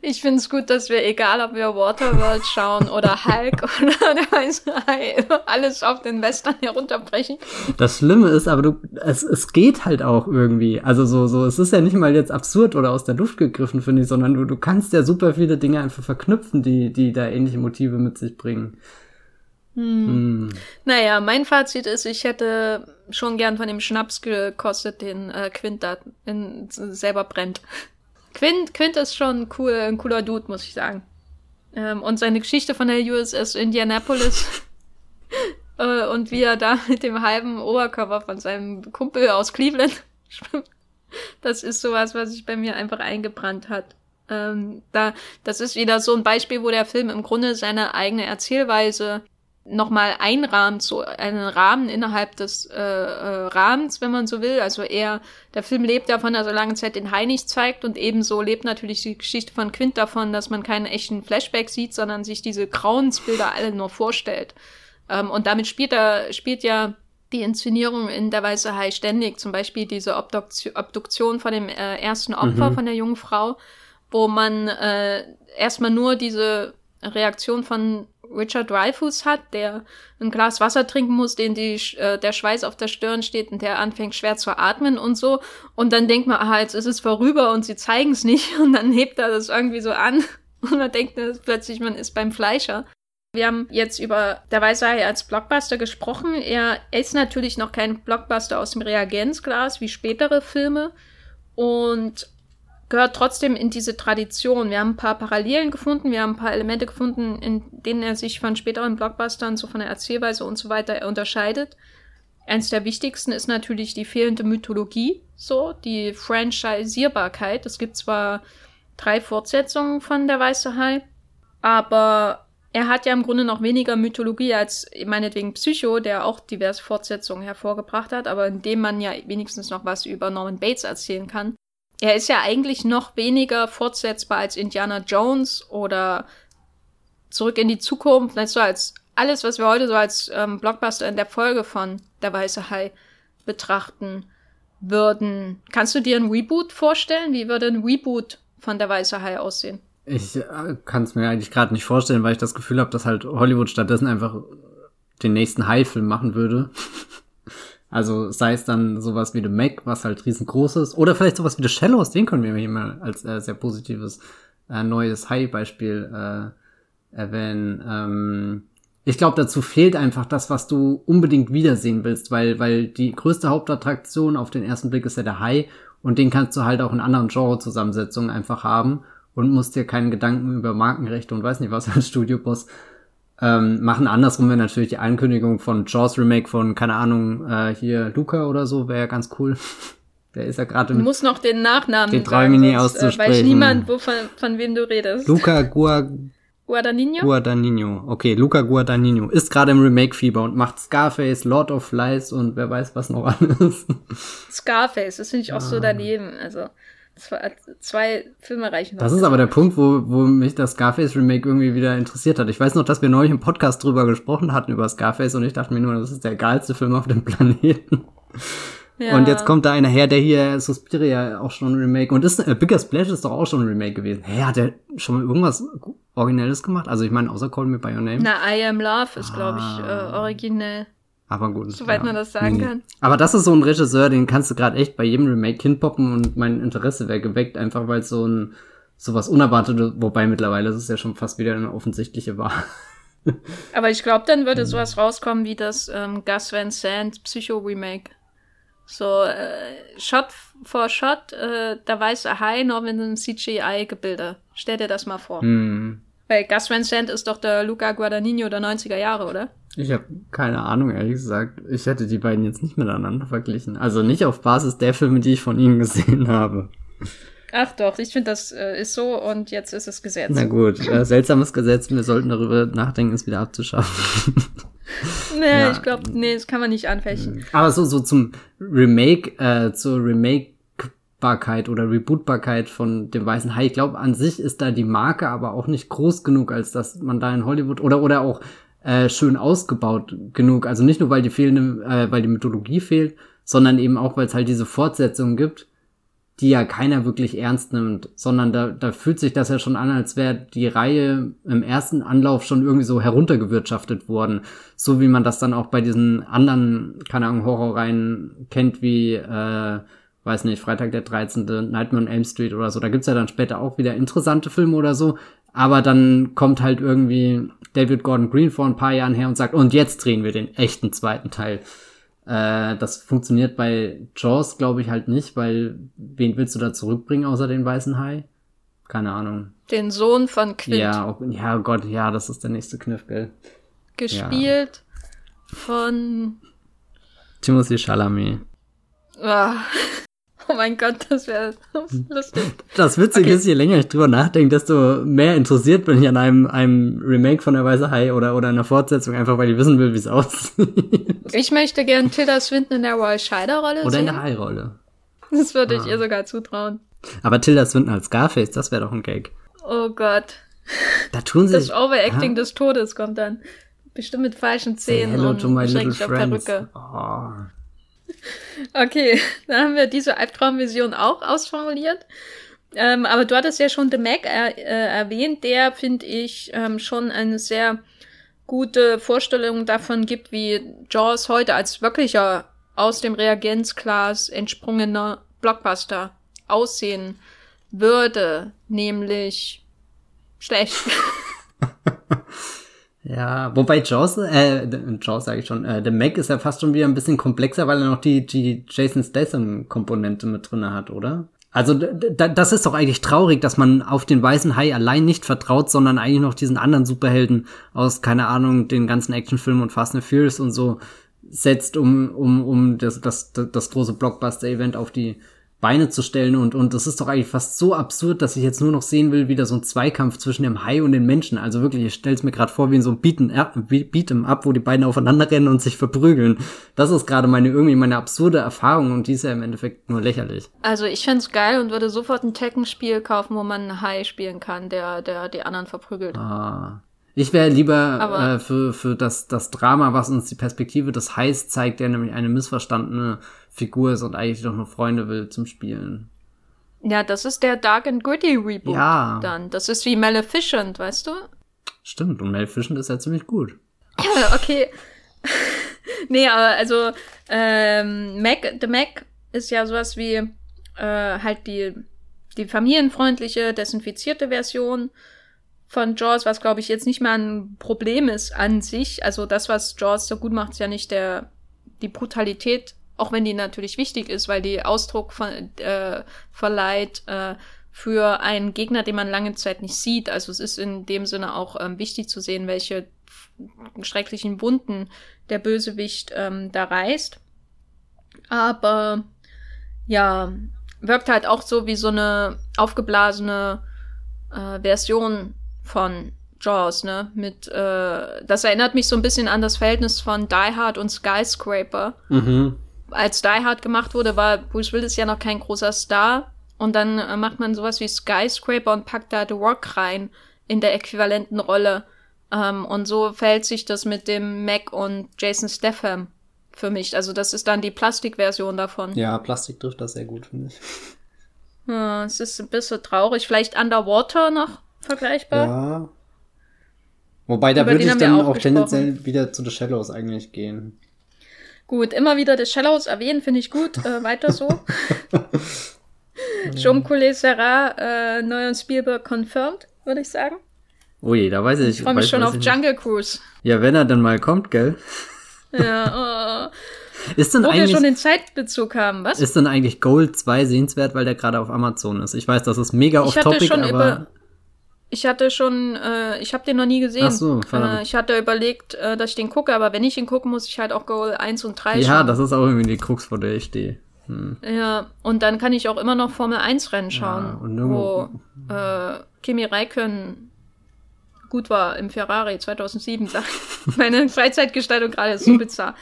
Ich finde es gut, dass wir, egal ob wir Waterworld schauen oder Hulk oder der weiße Hai, alles auf den Western herunterbrechen. Das Schlimme ist aber, du, es, es geht halt auch irgendwie. Also so, so, es ist ja nicht mal jetzt absurd oder aus der Luft gegriffen, finde ich, sondern du, du kannst ja super viele Dinge einfach verknüpfen, die, die da ähnliche Motive mit sich bringen. Hm. Hm. Naja, mein Fazit ist, ich hätte schon gern von dem Schnaps gekostet, den äh, Quint da in, selber brennt. Quint, Quint ist schon cool, ein cooler Dude, muss ich sagen. Ähm, und seine Geschichte von der USS Indianapolis äh, und wie er da mit dem halben Oberkörper von seinem Kumpel aus Cleveland schwimmt, das ist sowas, was sich bei mir einfach eingebrannt hat. Ähm, da, das ist wieder so ein Beispiel, wo der Film im Grunde seine eigene Erzählweise nochmal einrahmt, so einen Rahmen innerhalb des äh, äh, Rahmens, wenn man so will. Also er, der Film lebt davon, dass er lange Zeit den Hai nicht zeigt und ebenso lebt natürlich die Geschichte von Quint davon, dass man keinen echten Flashback sieht, sondern sich diese Grauensbilder alle nur vorstellt. Ähm, und damit spielt er, spielt ja die Inszenierung in Der Weiße Hai ständig. Zum Beispiel diese Obduktion, Obduktion von dem äh, ersten Opfer, mhm. von der jungen Frau, wo man äh, erstmal nur diese Reaktion von Richard Dreyfuss hat, der ein Glas Wasser trinken muss, den die, äh, der Schweiß auf der Stirn steht und der anfängt schwer zu atmen und so. Und dann denkt man, ah, jetzt ist es vorüber und sie zeigen es nicht. Und dann hebt er das irgendwie so an. Und man denkt plötzlich, man ist beim Fleischer. Wir haben jetzt über Der Weiße Hai als Blockbuster gesprochen. Er ist natürlich noch kein Blockbuster aus dem Reagenzglas wie spätere Filme und gehört trotzdem in diese Tradition. Wir haben ein paar Parallelen gefunden, wir haben ein paar Elemente gefunden, in denen er sich von späteren Blockbustern, so von der Erzählweise und so weiter unterscheidet. Eins der wichtigsten ist natürlich die fehlende Mythologie, so, die Franchisierbarkeit. Es gibt zwar drei Fortsetzungen von Der Weiße Hai, aber er hat ja im Grunde noch weniger Mythologie als meinetwegen Psycho, der auch diverse Fortsetzungen hervorgebracht hat, aber in dem man ja wenigstens noch was über Norman Bates erzählen kann. Er ist ja eigentlich noch weniger fortsetzbar als Indiana Jones oder Zurück in die Zukunft, nicht so als alles, was wir heute so als ähm, Blockbuster in der Folge von Der Weiße Hai betrachten würden. Kannst du dir ein Reboot vorstellen? Wie würde ein Reboot von Der Weiße Hai aussehen? Ich äh, kann es mir eigentlich gerade nicht vorstellen, weil ich das Gefühl habe, dass halt Hollywood stattdessen einfach den nächsten Hai-Film machen würde. Also sei es dann sowas wie The Mac, was halt riesengroß ist, oder vielleicht sowas wie The Shallows, den können wir hier mal als äh, sehr positives äh, neues High-Beispiel äh, erwähnen. Ähm, ich glaube, dazu fehlt einfach das, was du unbedingt wiedersehen willst, weil, weil die größte Hauptattraktion auf den ersten Blick ist ja der Hai und den kannst du halt auch in anderen Genre-Zusammensetzungen einfach haben und musst dir keinen Gedanken über Markenrechte und weiß nicht was als Studioboss ähm, machen andersrum wäre natürlich die Ankündigung von Jaws Remake von, keine Ahnung, äh, hier Luca oder so, wäre ja ganz cool. Der ist ja gerade Du musst noch den Nachnamen den ich mir auszusprechen. Äh, weiß niemand, wovon, von wem du redest. Luca Gua Guadagnino? Guadagnino. Okay, Luca Guadagnino ist gerade im Remake-Fieber und macht Scarface, Lord of Flies und wer weiß was noch alles. Scarface, das finde ich auch ah. so daneben. Also zwei, zwei Filme reichen. Das ist aber der Punkt, wo, wo mich das Scarface Remake irgendwie wieder interessiert hat. Ich weiß noch, dass wir neulich im Podcast drüber gesprochen hatten über Scarface und ich dachte mir nur, das ist der geilste Film auf dem Planeten. Ja. Und jetzt kommt da einer her, der hier Suspiria auch schon ein Remake und ist äh, Bigger Splash ist doch auch schon ein Remake gewesen. Hä, hat der schon mal irgendwas Originelles gemacht? Also ich meine, außer Call Me By Your Name. Na, I Am Love ist, ah. glaube ich, äh, originell. Aber gut. Soweit ja. man das sagen mhm. kann. Aber das ist so ein Regisseur, den kannst du gerade echt bei jedem Remake hinpoppen und mein Interesse wäre geweckt, einfach weil so ein sowas Unerwartetes, wobei mittlerweile ist es ja schon fast wieder eine offensichtliche Wahl. Aber ich glaube, dann würde mhm. sowas rauskommen wie das ähm, Gus Van Sant Psycho Remake. So äh, Shot for Shot, äh, da weiß er Hai nur mit einem CGI-Gebilde. Stell dir das mal vor. Mhm. Weil Gus Van Sant ist doch der Luca Guadagnino der 90er Jahre, oder? Ich habe keine Ahnung, ehrlich gesagt. Ich hätte die beiden jetzt nicht miteinander verglichen. Also nicht auf Basis der Filme, die ich von ihnen gesehen habe. Ach doch, ich finde, das äh, ist so und jetzt ist es Gesetz. Na gut, äh, seltsames Gesetz. Wir sollten darüber nachdenken, es wieder abzuschaffen. nee, ja. ich glaube, nee, das kann man nicht anfechten. Aber so, so zum Remake, äh, zur Remake-Barkeit oder Rebootbarkeit von dem Weißen Hai. Ich glaube, an sich ist da die Marke aber auch nicht groß genug, als dass man da in Hollywood oder, oder auch äh, schön ausgebaut genug. Also nicht nur, weil die fehlende, äh, weil die Mythologie fehlt, sondern eben auch, weil es halt diese Fortsetzungen gibt, die ja keiner wirklich ernst nimmt, sondern da, da fühlt sich das ja schon an, als wäre die Reihe im ersten Anlauf schon irgendwie so heruntergewirtschaftet worden. So wie man das dann auch bei diesen anderen, keine Ahnung, Horrorreihen kennt, wie, äh, weiß nicht, Freitag der 13., Nightmare on Elm Street oder so. Da gibt's ja dann später auch wieder interessante Filme oder so, aber dann kommt halt irgendwie David Gordon Green vor ein paar Jahren her und sagt, und jetzt drehen wir den echten zweiten Teil. Äh, das funktioniert bei Jaws, glaube ich, halt nicht, weil wen willst du da zurückbringen außer den weißen Hai? Keine Ahnung. Den Sohn von Quint. Ja, auch, ja, oh Gott, ja, das ist der nächste Kniff, gell? Gespielt ja. von Timothy Chalamet. Ah. Oh mein Gott, das wäre lustig. Das Witzige okay. ist, je länger ich drüber nachdenke, desto mehr interessiert bin ich an einem, einem Remake von der Weiße Hai oder, oder einer Fortsetzung, einfach weil ich wissen will, wie es aussieht. Ich möchte gern Tilda Swinton in der Roy Scheider-Rolle Oder in der Hai-Rolle. Das würde ah. ich ihr sogar zutrauen. Aber Tilda Swinton als Scarface, das wäre doch ein Gag. Oh Gott. Da tun sie Das Overacting ja. des Todes kommt dann. Bestimmt mit falschen Zähnen und schrecklich auf friends. Perücke. Oh. Okay, dann haben wir diese Albtraumvision auch ausformuliert. Ähm, aber du hattest ja schon The Mac er, äh, erwähnt, der, finde ich, ähm, schon eine sehr gute Vorstellung davon gibt, wie Jaws heute als wirklicher aus dem Reagenzglas entsprungener Blockbuster aussehen würde, nämlich schlecht. Ja, wobei Jaws, äh, Jaws sage ich schon, äh, der Mac ist ja fast schon wieder ein bisschen komplexer, weil er noch die, die Jason Statham-Komponente mit drinne hat, oder? Also das ist doch eigentlich traurig, dass man auf den weißen Hai allein nicht vertraut, sondern eigentlich noch diesen anderen Superhelden aus, keine Ahnung, den ganzen Actionfilmen und Fast and Furious und so setzt, um, um, um das, das, das große Blockbuster-Event auf die Beine zu stellen und, und das ist doch eigentlich fast so absurd, dass ich jetzt nur noch sehen will, wieder so ein Zweikampf zwischen dem Hai und den Menschen. Also wirklich, ich stell's mir gerade vor wie in so einem Beat'em Beat'em Up, wo die beiden aufeinander rennen und sich verprügeln. Das ist gerade meine, irgendwie meine absurde Erfahrung und die ist ja im Endeffekt nur lächerlich. Also ich fände geil und würde sofort ein Tekken-Spiel kaufen, wo man einen Hai spielen kann, der, der die anderen verprügelt. Ah. Ich wäre lieber äh, für, für das, das Drama, was uns die Perspektive des Hais zeigt, der nämlich eine missverstandene Figur ist und eigentlich doch nur Freunde will zum Spielen. Ja, das ist der Dark and Gritty Reboot Ja. dann. Das ist wie Maleficent, weißt du? Stimmt, und Maleficent ist ja ziemlich gut. Ja, okay. nee, aber also ähm, Mac, The Mac ist ja sowas wie äh, halt die, die familienfreundliche, desinfizierte Version von Jaws, was glaube ich jetzt nicht mal ein Problem ist an sich. Also das, was Jaws so gut macht, ist ja nicht der die Brutalität, auch wenn die natürlich wichtig ist, weil die Ausdruck von, äh, verleiht äh, für einen Gegner, den man lange Zeit nicht sieht. Also es ist in dem Sinne auch ähm, wichtig zu sehen, welche schrecklichen Wunden der Bösewicht ähm, da reißt. Aber ja, wirkt halt auch so wie so eine aufgeblasene äh, Version von Jaws, ne? Mit, äh, das erinnert mich so ein bisschen an das Verhältnis von Die Hard und Skyscraper. Mhm. Als Die Hard gemacht wurde, war Bruce Willis ja noch kein großer Star. Und dann äh, macht man sowas wie Skyscraper und packt da The Rock rein in der äquivalenten Rolle. Ähm, und so verhält sich das mit dem Mac und Jason Statham für mich. Also das ist dann die Plastikversion davon. Ja, Plastik trifft das sehr gut, finde ich. Ja, es ist ein bisschen traurig. Vielleicht Underwater noch vergleichbar. Ja. Wobei, da Über würde ich dann auch auch tendenziell wieder zu The Shallows eigentlich gehen. Gut, immer wieder The Shallows erwähnen, finde ich gut. Äh, weiter so. Jean Coulet Serra, äh, neuer Spielberg confirmed, würde ich sagen. Je, da weiß ich. Ich freue mich schon auf Jungle Cruise. Nicht. Ja, wenn er dann mal kommt, gell? Ja, Ist oh. denn Wo wir schon eigentlich, den Zeitbezug haben, was? ist denn eigentlich Gold 2 sehenswert, weil der gerade auf Amazon ist? Ich weiß, das ist mega Ich off hatte topic, schon aber über- Ich hatte schon, äh, ich habe den noch nie gesehen. Ach so, verdammt. äh, ich hatte überlegt, äh, dass ich den gucke, aber wenn ich ihn gucke, muss ich halt auch Goal 1 und 3 ja, schauen. das ist auch irgendwie die Krux, vor der ich stehe. Hm. Ja, und dann kann ich auch immer noch Formel 1 Rennen schauen, Ja, wo äh, Kimi Räikkönen gut war im Ferrari 2007. Sag ich. Meine Freizeitgestaltung gerade ist so bizarr.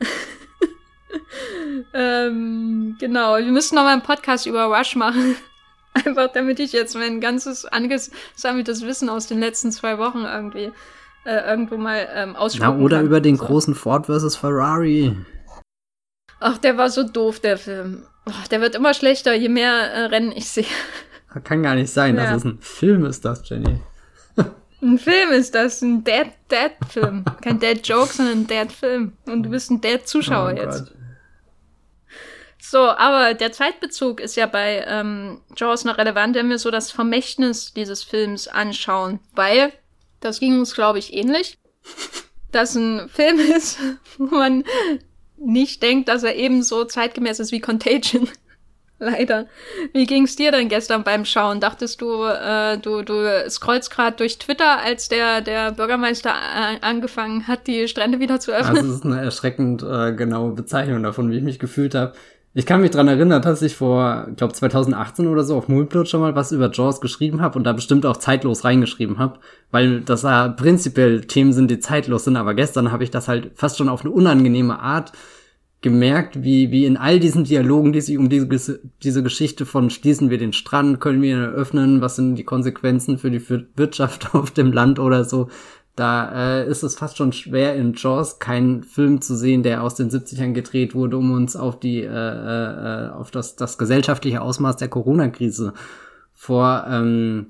ähm, genau, wir müssen noch mal einen Podcast über Rush machen. Einfach damit ich jetzt mein ganzes angesammeltes Wissen aus den letzten zwei Wochen irgendwie äh, irgendwo mal ähm, Na, ausspucken oder kann. über den So. großen Ford versus Ferrari. Ach, der war so doof, der Film. Ach, der wird immer schlechter, je mehr äh, Rennen ich sehe. Kann gar nicht sein, Ja. das ist ein Film, ist das, Jenny. Ein Film ist das, ein Dad-Dad-Film. Kein Dad-Joke, sondern ein Dad-Film. Und du bist ein Dad-Zuschauer Oh jetzt. Gott. So, aber der Zeitbezug ist ja bei ähm, Jaws noch relevant, wenn wir so das Vermächtnis dieses Films anschauen. Weil, das ging uns, glaube ich, ähnlich, dass ein Film ist, wo man nicht denkt, dass er ebenso zeitgemäß ist wie Contagion. Leider. Wie ging's dir denn gestern beim Schauen? Dachtest du, äh, du, du scrollst gerade durch Twitter, als der, der Bürgermeister äh, angefangen hat, die Strände wieder zu öffnen? Das ist eine erschreckend äh, genaue Bezeichnung davon, wie ich mich gefühlt habe. Ich kann mich dran erinnern, dass ich vor, glaube 2018 oder so auf Moonblood schon mal was über Jaws geschrieben habe und da bestimmt auch zeitlos reingeschrieben habe, weil das ja prinzipiell Themen sind, die zeitlos sind, aber gestern habe ich das halt fast schon auf eine unangenehme Art gemerkt, wie, wie in all diesen Dialogen, die sich um diese, diese Geschichte von schließen wir den Strand, können wir ihn eröffnen, was sind die Konsequenzen für die Wir- Wirtschaft auf dem Land oder so, Da äh, ist es fast schon schwer, in Jaws keinen Film zu sehen, der aus den 70ern gedreht wurde, um uns auf die, äh, äh, auf das, das gesellschaftliche Ausmaß der Corona-Krise vor ähm,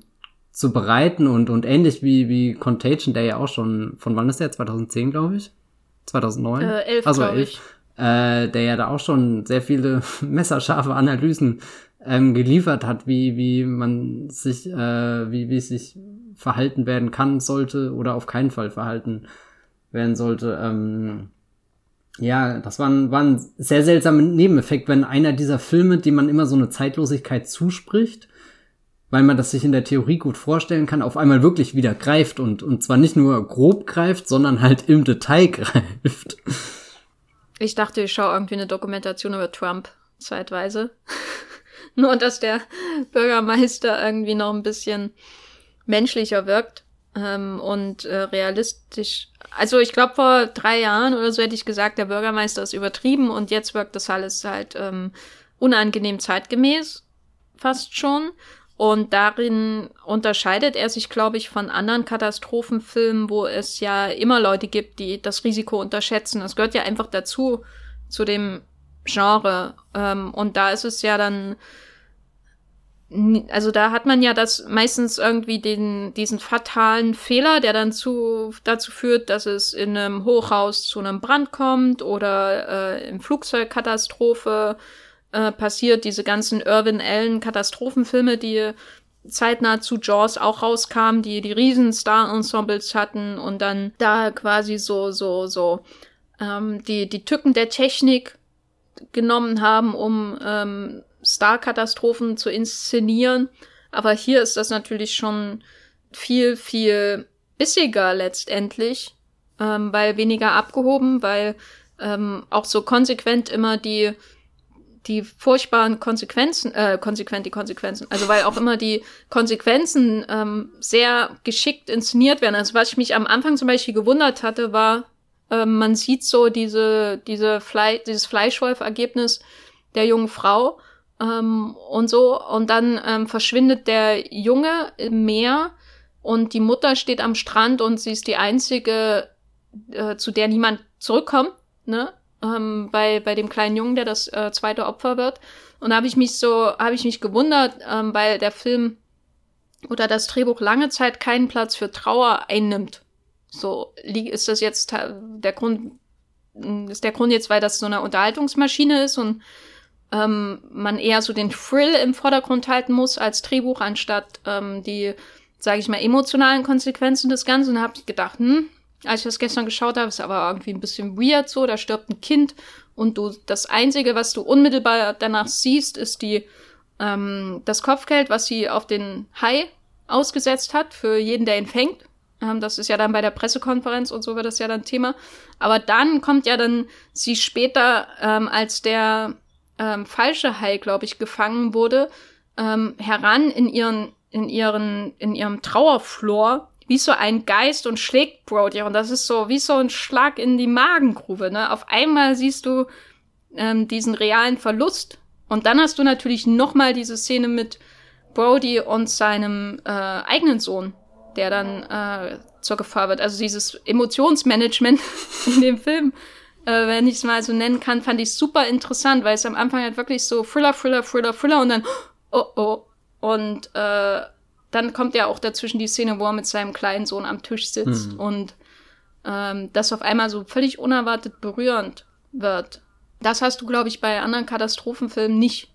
zu bereiten und, und ähnlich wie, wie Contagion, der ja auch schon, von wann ist der? 2010, glaube ich? 2009? Äh, elf, also glaub elf. ich. Äh, der ja da auch schon sehr viele messerscharfe Analysen ähm, geliefert hat, wie, wie man sich, äh, wie, wie es sich verhalten werden kann, sollte oder auf keinen Fall verhalten werden sollte. Ähm, ja, das war ein, war ein sehr seltsamer Nebeneffekt, wenn einer dieser Filme, die man immer so eine Zeitlosigkeit zuspricht, weil man das sich in der Theorie gut vorstellen kann, auf einmal wirklich wieder greift und, und zwar nicht nur grob greift, sondern halt im Detail greift. Ich dachte, ich schaue irgendwie eine Dokumentation über Trump zeitweise. Nur, dass der Bürgermeister irgendwie noch ein bisschen menschlicher wirkt ähm, und äh, realistisch. Also ich glaube, vor drei Jahren oder so hätte ich gesagt, der Bürgermeister ist übertrieben und jetzt wirkt das alles halt ähm, unangenehm zeitgemäß, fast schon. Und darin unterscheidet er sich, glaube ich, von anderen Katastrophenfilmen, wo es ja immer Leute gibt, die das Risiko unterschätzen. Das gehört ja einfach dazu, zu dem Genre. Ähm, und da ist es ja dann, also da hat man ja das meistens irgendwie den, diesen fatalen Fehler, der dann zu, dazu führt, dass es in einem Hochhaus zu einem Brand kommt oder äh, im Flugzeugkatastrophe äh, passiert. Diese ganzen Irvin Allen Katastrophenfilme, die zeitnah zu Jaws auch rauskamen, die die riesen Star-Ensembles hatten und dann da quasi so, so, so ähm, die, die Tücken der Technik genommen haben, um ähm, Star-Katastrophen zu inszenieren. Aber hier ist das natürlich schon viel, viel bissiger letztendlich, ähm, weil weniger abgehoben, weil ähm, auch so konsequent immer die die furchtbaren Konsequenzen, äh, konsequent die Konsequenzen, also weil auch immer die Konsequenzen ähm, sehr geschickt inszeniert werden. Also was ich mich am Anfang zum Beispiel gewundert hatte, war, ähm, man sieht so diese, diese Fle dieses Fleischwolf-Ergebnis der jungen Frau ähm, und so. Und dann ähm, verschwindet der Junge im Meer und die Mutter steht am Strand und sie ist die einzige, äh, zu der niemand zurückkommt, ne? Ähm, bei, bei dem kleinen Jungen, der das äh, zweite Opfer wird. Und da habe ich mich so, habe ich mich gewundert, ähm, weil der Film oder das Drehbuch lange Zeit keinen Platz für Trauer einnimmt. So, ist das jetzt der Grund, ist der Grund jetzt, weil das so eine Unterhaltungsmaschine ist und ähm, man eher so den Thrill im Vordergrund halten muss als Drehbuch, anstatt ähm, die, sage ich mal, emotionalen Konsequenzen des Ganzen. Und habe ich gedacht, hm, als ich das gestern geschaut habe, ist aber irgendwie ein bisschen weird so, da stirbt ein Kind und du das Einzige, was du unmittelbar danach siehst, ist die ähm, das Kopfgeld, was sie auf den Hai ausgesetzt hat, für jeden, der ihn fängt. Ähm, das ist ja dann bei der Pressekonferenz und so wird das ja dann Thema. Aber dann kommt ja dann sie später, ähm, als der ähm, falsche Hai, glaube ich, gefangen wurde, ähm, heran in ihren, in ihren, in ihrem Trauerflor, wie so ein Geist und schlägt Brody. Und das ist so wie so ein Schlag in die Magengrube. Ne? Auf einmal siehst du ähm, diesen realen Verlust. Und dann hast du natürlich noch mal diese Szene mit Brody und seinem äh, eigenen Sohn, der dann äh, zur Gefahr wird. Also dieses Emotionsmanagement in dem Film äh, wenn ich es mal so nennen kann, fand ich super interessant, weil es am Anfang halt wirklich so Thriller, Thriller, Thriller, Thriller und dann oh oh und äh, dann kommt ja auch dazwischen die Szene, wo er mit seinem kleinen Sohn am Tisch sitzt Mhm. und ähm, das auf einmal so völlig unerwartet berührend wird. Das hast du, glaube ich, bei anderen Katastrophenfilmen nicht.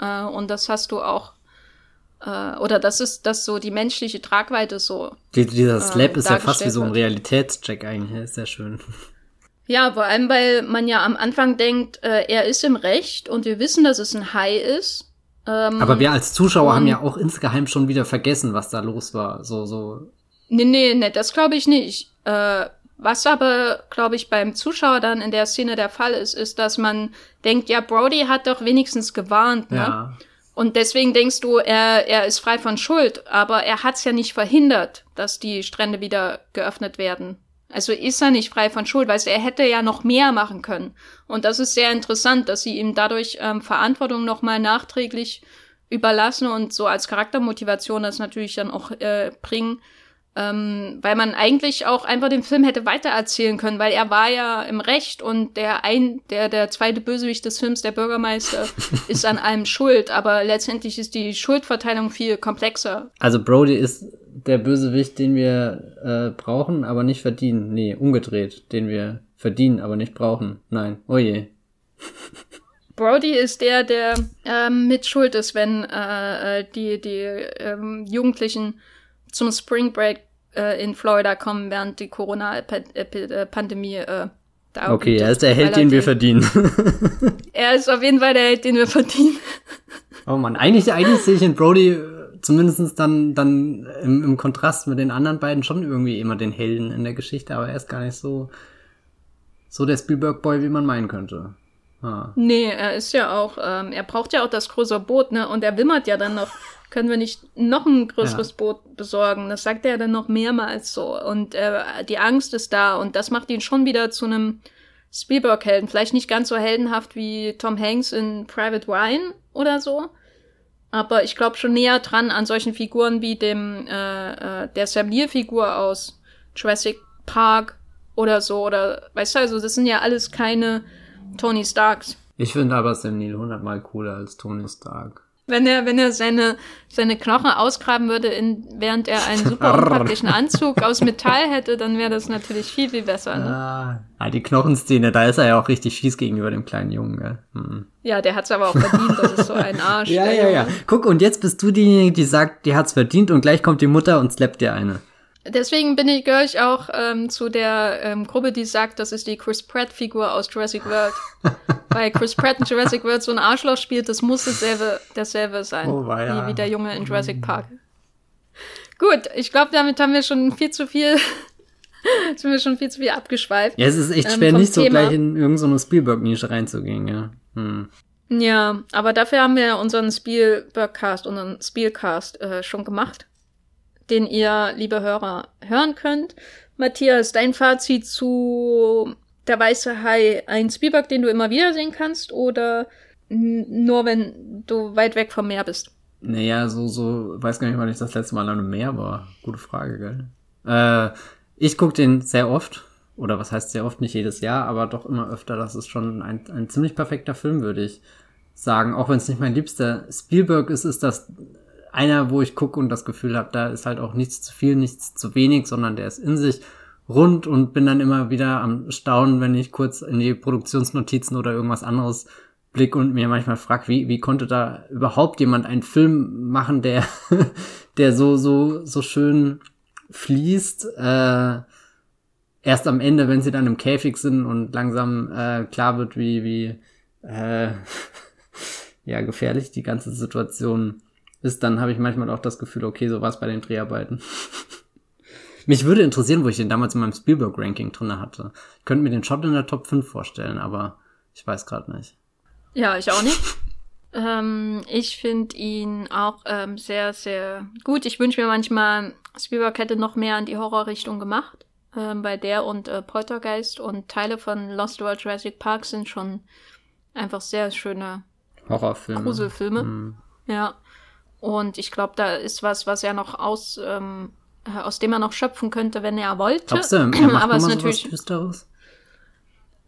Äh, und das hast du auch, äh, oder das ist das so die menschliche Tragweite so Die, dieser Slap ähm, ist ja fast wie so ein. Realitätscheck eigentlich. Ist sehr schön. Ja, vor allem, weil man ja am Anfang denkt, äh, er ist im Recht und wir wissen, dass es ein Hai ist. Ähm, Aber wir als Zuschauer haben ja auch insgeheim schon wieder vergessen, was da los war. So, so. Nee, nee, nee, das glaube ich nicht. Äh, was aber, glaube ich, beim Zuschauer dann in der Szene der Fall ist, ist, dass man denkt, ja, Brody hat doch wenigstens gewarnt, ne? Ja. Und deswegen denkst du, er, er ist frei von Schuld, aber er hat's ja nicht verhindert, dass die Strände wieder geöffnet werden. Also ist er nicht frei von Schuld, weil er hätte ja noch mehr machen können. Und das ist sehr interessant, dass sie ihm dadurch ähm, Verantwortung nochmal nachträglich überlassen und so als Charaktermotivation das natürlich dann auch äh, bringen, Ähm, weil man eigentlich auch einfach den Film hätte weitererzählen können, weil er war ja im Recht und der ein, der, der zweite Bösewicht des Films, der Bürgermeister, ist an allem schuld, aber letztendlich ist die Schuldverteilung viel komplexer. Also Brody ist der Bösewicht, den wir äh, brauchen, aber nicht verdienen. Nee, umgedreht, den wir verdienen, aber nicht brauchen. Nein. Oh je. Brody ist der, der ähm, mit Schuld ist, wenn äh, äh die, die ähm, Jugendlichen zum Spring Break äh, in Florida kommen, während die Corona-Pandemie äh, da Okay, er ist der Held, den wir verdienen. er ist auf jeden Fall der Held, den wir verdienen. oh man, eigentlich, eigentlich sehe ich in Brody äh, zumindestens dann, dann im, im Kontrast mit den anderen beiden schon irgendwie immer den Helden in der Geschichte, aber er ist gar nicht so, so der Spielberg-Boy, wie man meinen könnte. Ah. Nee, er ist ja auch, ähm, er braucht ja auch das größere Boot, ne? Und er wimmert ja dann noch, können wir nicht noch ein größeres ja. Boot besorgen? Das sagt er dann noch mehrmals so. Und äh, die Angst ist da und das macht ihn schon wieder zu einem Spielberg-Helden. Vielleicht nicht ganz so heldenhaft wie Tom Hanks in Private Ryan oder so. Aber ich glaube schon näher dran an solchen Figuren wie dem äh, äh, der Sam Neill-Figur aus Jurassic Park oder so. Oder weißt du, also das sind ja alles keine Tony Starks. Ich finde aber Sam Neill hundertmal cooler als Tony Stark. Wenn er, wenn er seine, seine Knochen ausgraben würde, in, während er einen super unpraktischen Anzug aus Metall hätte, dann wäre das natürlich viel, viel besser. Ne? Ah, ah, die Knochenszene, da ist er ja auch richtig fies gegenüber dem kleinen Jungen. Gell? Hm. Ja, der hat's aber auch verdient, das ist so ein Arsch. ja, ja, ja. Guck, und jetzt bist du diejenige, die sagt, die hat's verdient und gleich kommt die Mutter und slappt dir eine. Deswegen bin ich, gehöre ich auch ähm, zu der ähm, Gruppe, die sagt, das ist die Chris Pratt-Figur aus Jurassic World. Weil Chris Pratt in Jurassic World so ein Arschloch spielt, das muss dasselbe, dasselbe sein. Oh, wie, wie der Junge in Jurassic Park. Gut, ich glaube, damit haben wir schon viel zu viel, sind wir schon viel zu viel abgeschweift. Ja, es ist echt ähm, schwer, nicht so Thema. gleich in irgendeine Spielberg-Nische reinzugehen, ja. Hm. Ja, aber dafür haben wir unseren Spielberg-Cast, unseren Spielcast äh, schon gemacht den ihr, liebe Hörer, hören könnt. Matthias, dein Fazit zu Der Weiße Hai, ein Spielberg, den du immer wieder sehen kannst, oder nur wenn du weit weg vom Meer bist? Naja, so, so, weiß gar nicht, wann ich das letzte Mal an einem Meer war. Gute Frage, gell? Äh, ich gucke den sehr oft, oder was heißt sehr oft, nicht jedes Jahr, aber doch immer öfter. Das ist schon ein, ein ziemlich perfekter Film, würde ich sagen. Auch wenn es nicht mein liebster Spielberg ist, ist das einer, wo ich gucke und das Gefühl habe, da ist halt auch nichts zu viel, nichts zu wenig, sondern der ist in sich rund und bin dann immer wieder am Staunen, wenn ich kurz in die Produktionsnotizen oder irgendwas anderes blick und mir manchmal frag, wie, wie konnte da überhaupt jemand einen Film machen, der, der so, so, so schön fließt, äh, erst am Ende, wenn sie dann im Käfig sind und langsam äh, klar wird, wie, wie, äh, ja, gefährlich die ganze Situation ist, dann habe ich manchmal auch das Gefühl, okay, so war es bei den Dreharbeiten. Mich würde interessieren, wo ich den damals in meinem Spielberg-Ranking drin hatte. Ich könnte mir den Shot in der Top 5 vorstellen, aber ich weiß gerade nicht. Ja, ich auch nicht. ähm, ich finde ihn auch ähm, sehr, sehr gut. Ich wünsche mir manchmal, Spielberg hätte noch mehr in die Horrorrichtung gemacht. Ähm, bei der und äh, Poltergeist und Teile von Lost World Jurassic Park sind schon einfach sehr schöne Horrorfilme. Gruselfilme. Mm. Ja. Und ich glaube, da ist was, was er noch aus, ähm, äh, aus dem er noch schöpfen könnte, wenn er wollte. Glaubst du, er macht Aber es ist natürlich. Düsteres?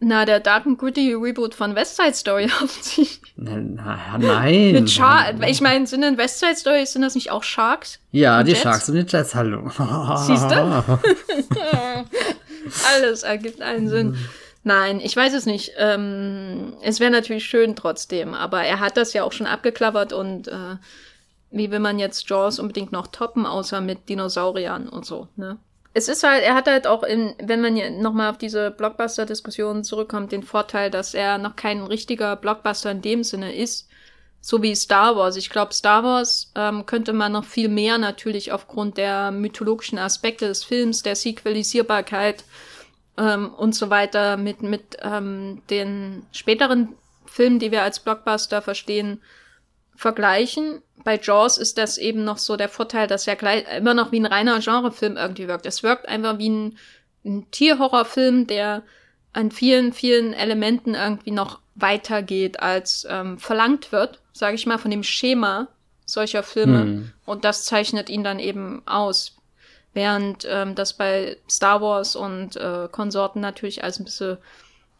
Na, der Dark and Gritty Reboot von West Side Story offensichtlich. Na, na, nein. Mit Shark. Ich meine, sind in West Side Story, sind das nicht auch Sharks? Ja, die Jets? Sharks und die Jets, hallo. Siehst du? Alles ergibt einen Sinn. Nein, ich weiß es nicht. Ähm, es wäre natürlich schön trotzdem, aber er hat das ja auch schon abgeklappert und äh, wie will man jetzt Jaws unbedingt noch toppen, außer mit Dinosauriern und so, ne? Es ist halt, er hat halt auch in, wenn man nochmal auf diese Blockbuster-Diskussion zurückkommt, den Vorteil, dass er noch kein richtiger Blockbuster in dem Sinne ist, so wie Star Wars. Ich glaube, Star Wars ähm, könnte man noch viel mehr natürlich aufgrund der mythologischen Aspekte des Films, der Sequelisierbarkeit ähm, und so weiter mit, mit ähm, den späteren Filmen, die wir als Blockbuster verstehen, vergleichen. Bei Jaws ist das eben noch so der Vorteil, dass er gleich immer noch wie ein reiner Genrefilm irgendwie wirkt. Es wirkt einfach wie ein, ein Tierhorrorfilm, der an vielen, vielen Elementen irgendwie noch weitergeht, als ähm, verlangt wird, sage ich mal, von dem Schema solcher Filme. Hm. Und das zeichnet ihn dann eben aus. Während ähm, das bei Star Wars und äh, Konsorten natürlich alles ein bisschen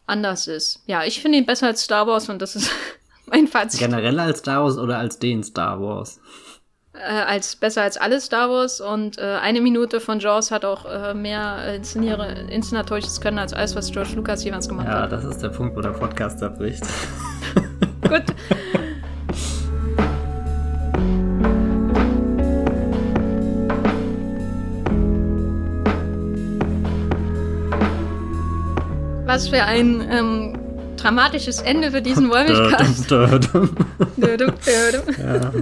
anders ist. Ja, ich finde ihn besser als Star Wars und das ist mein Fazit. Generell als Star Wars oder als den Star Wars? Äh, als besser als alle Star Wars und äh, eine Minute von Jaws hat auch äh, mehr inszenatorisches Können als alles, was George Lucas jemals gemacht ja, hat. Ja, das ist der Punkt, wo der Podcast abbricht. Gut. Was für ein ähm, dramatisches Ende für diesen Wollmilchcast. ja.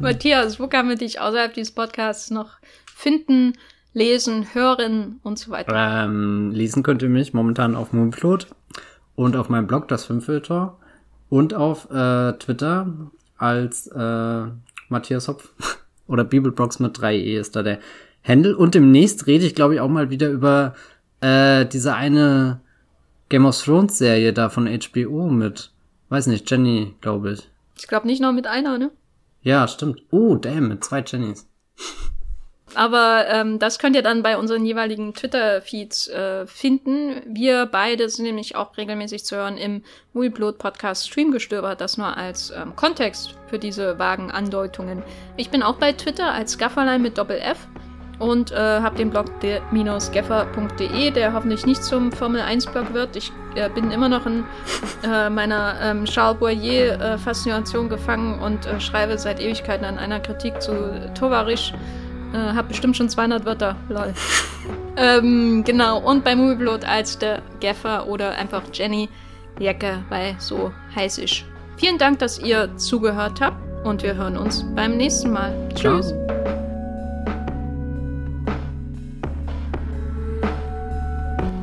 Matthias, wo kann man dich außerhalb dieses Podcasts noch finden, lesen, hören und so weiter? Ähm, lesen könnt ihr mich momentan auf Moonfloat und auf meinem Blog, das Filmfilter, und auf äh, Twitter als äh, Matthias Hopf oder Bibelbrox mit 3e ist da der Handle. Und demnächst rede ich, glaube ich, auch mal wieder über äh, diese eine Game of Thrones Serie da von HBO mit, weiß nicht, Jenny, glaube ich. Ich glaube nicht nur mit einer, ne? Ja, stimmt. Oh, damn, mit zwei Jennys. Aber ähm, das könnt ihr dann bei unseren jeweiligen Twitter-Feeds äh, finden. Wir beide sind nämlich auch regelmäßig zu hören im Movieblot Podcast Streamgestöber, das nur als ähm, Kontext für diese vagen Andeutungen. Ich bin auch bei Twitter als Gafferlein mit Doppel F und äh, habe den Blog der-geffer.de, der hoffentlich nicht zum Formel 1 Blog wird. Ich äh, bin immer noch in äh, meiner ähm, Charles Boyer äh, gefangen und äh, schreibe seit Ewigkeiten an einer Kritik zu Tovarisch. Äh, hab bestimmt schon 200 Wörter, lol. ähm, genau, und bei Movieblot als der Gaffer oder einfach Jenny Jacke, weil so heiß ist. Vielen Dank, dass ihr zugehört habt und wir hören uns beim nächsten Mal. Tschüss. Ciao.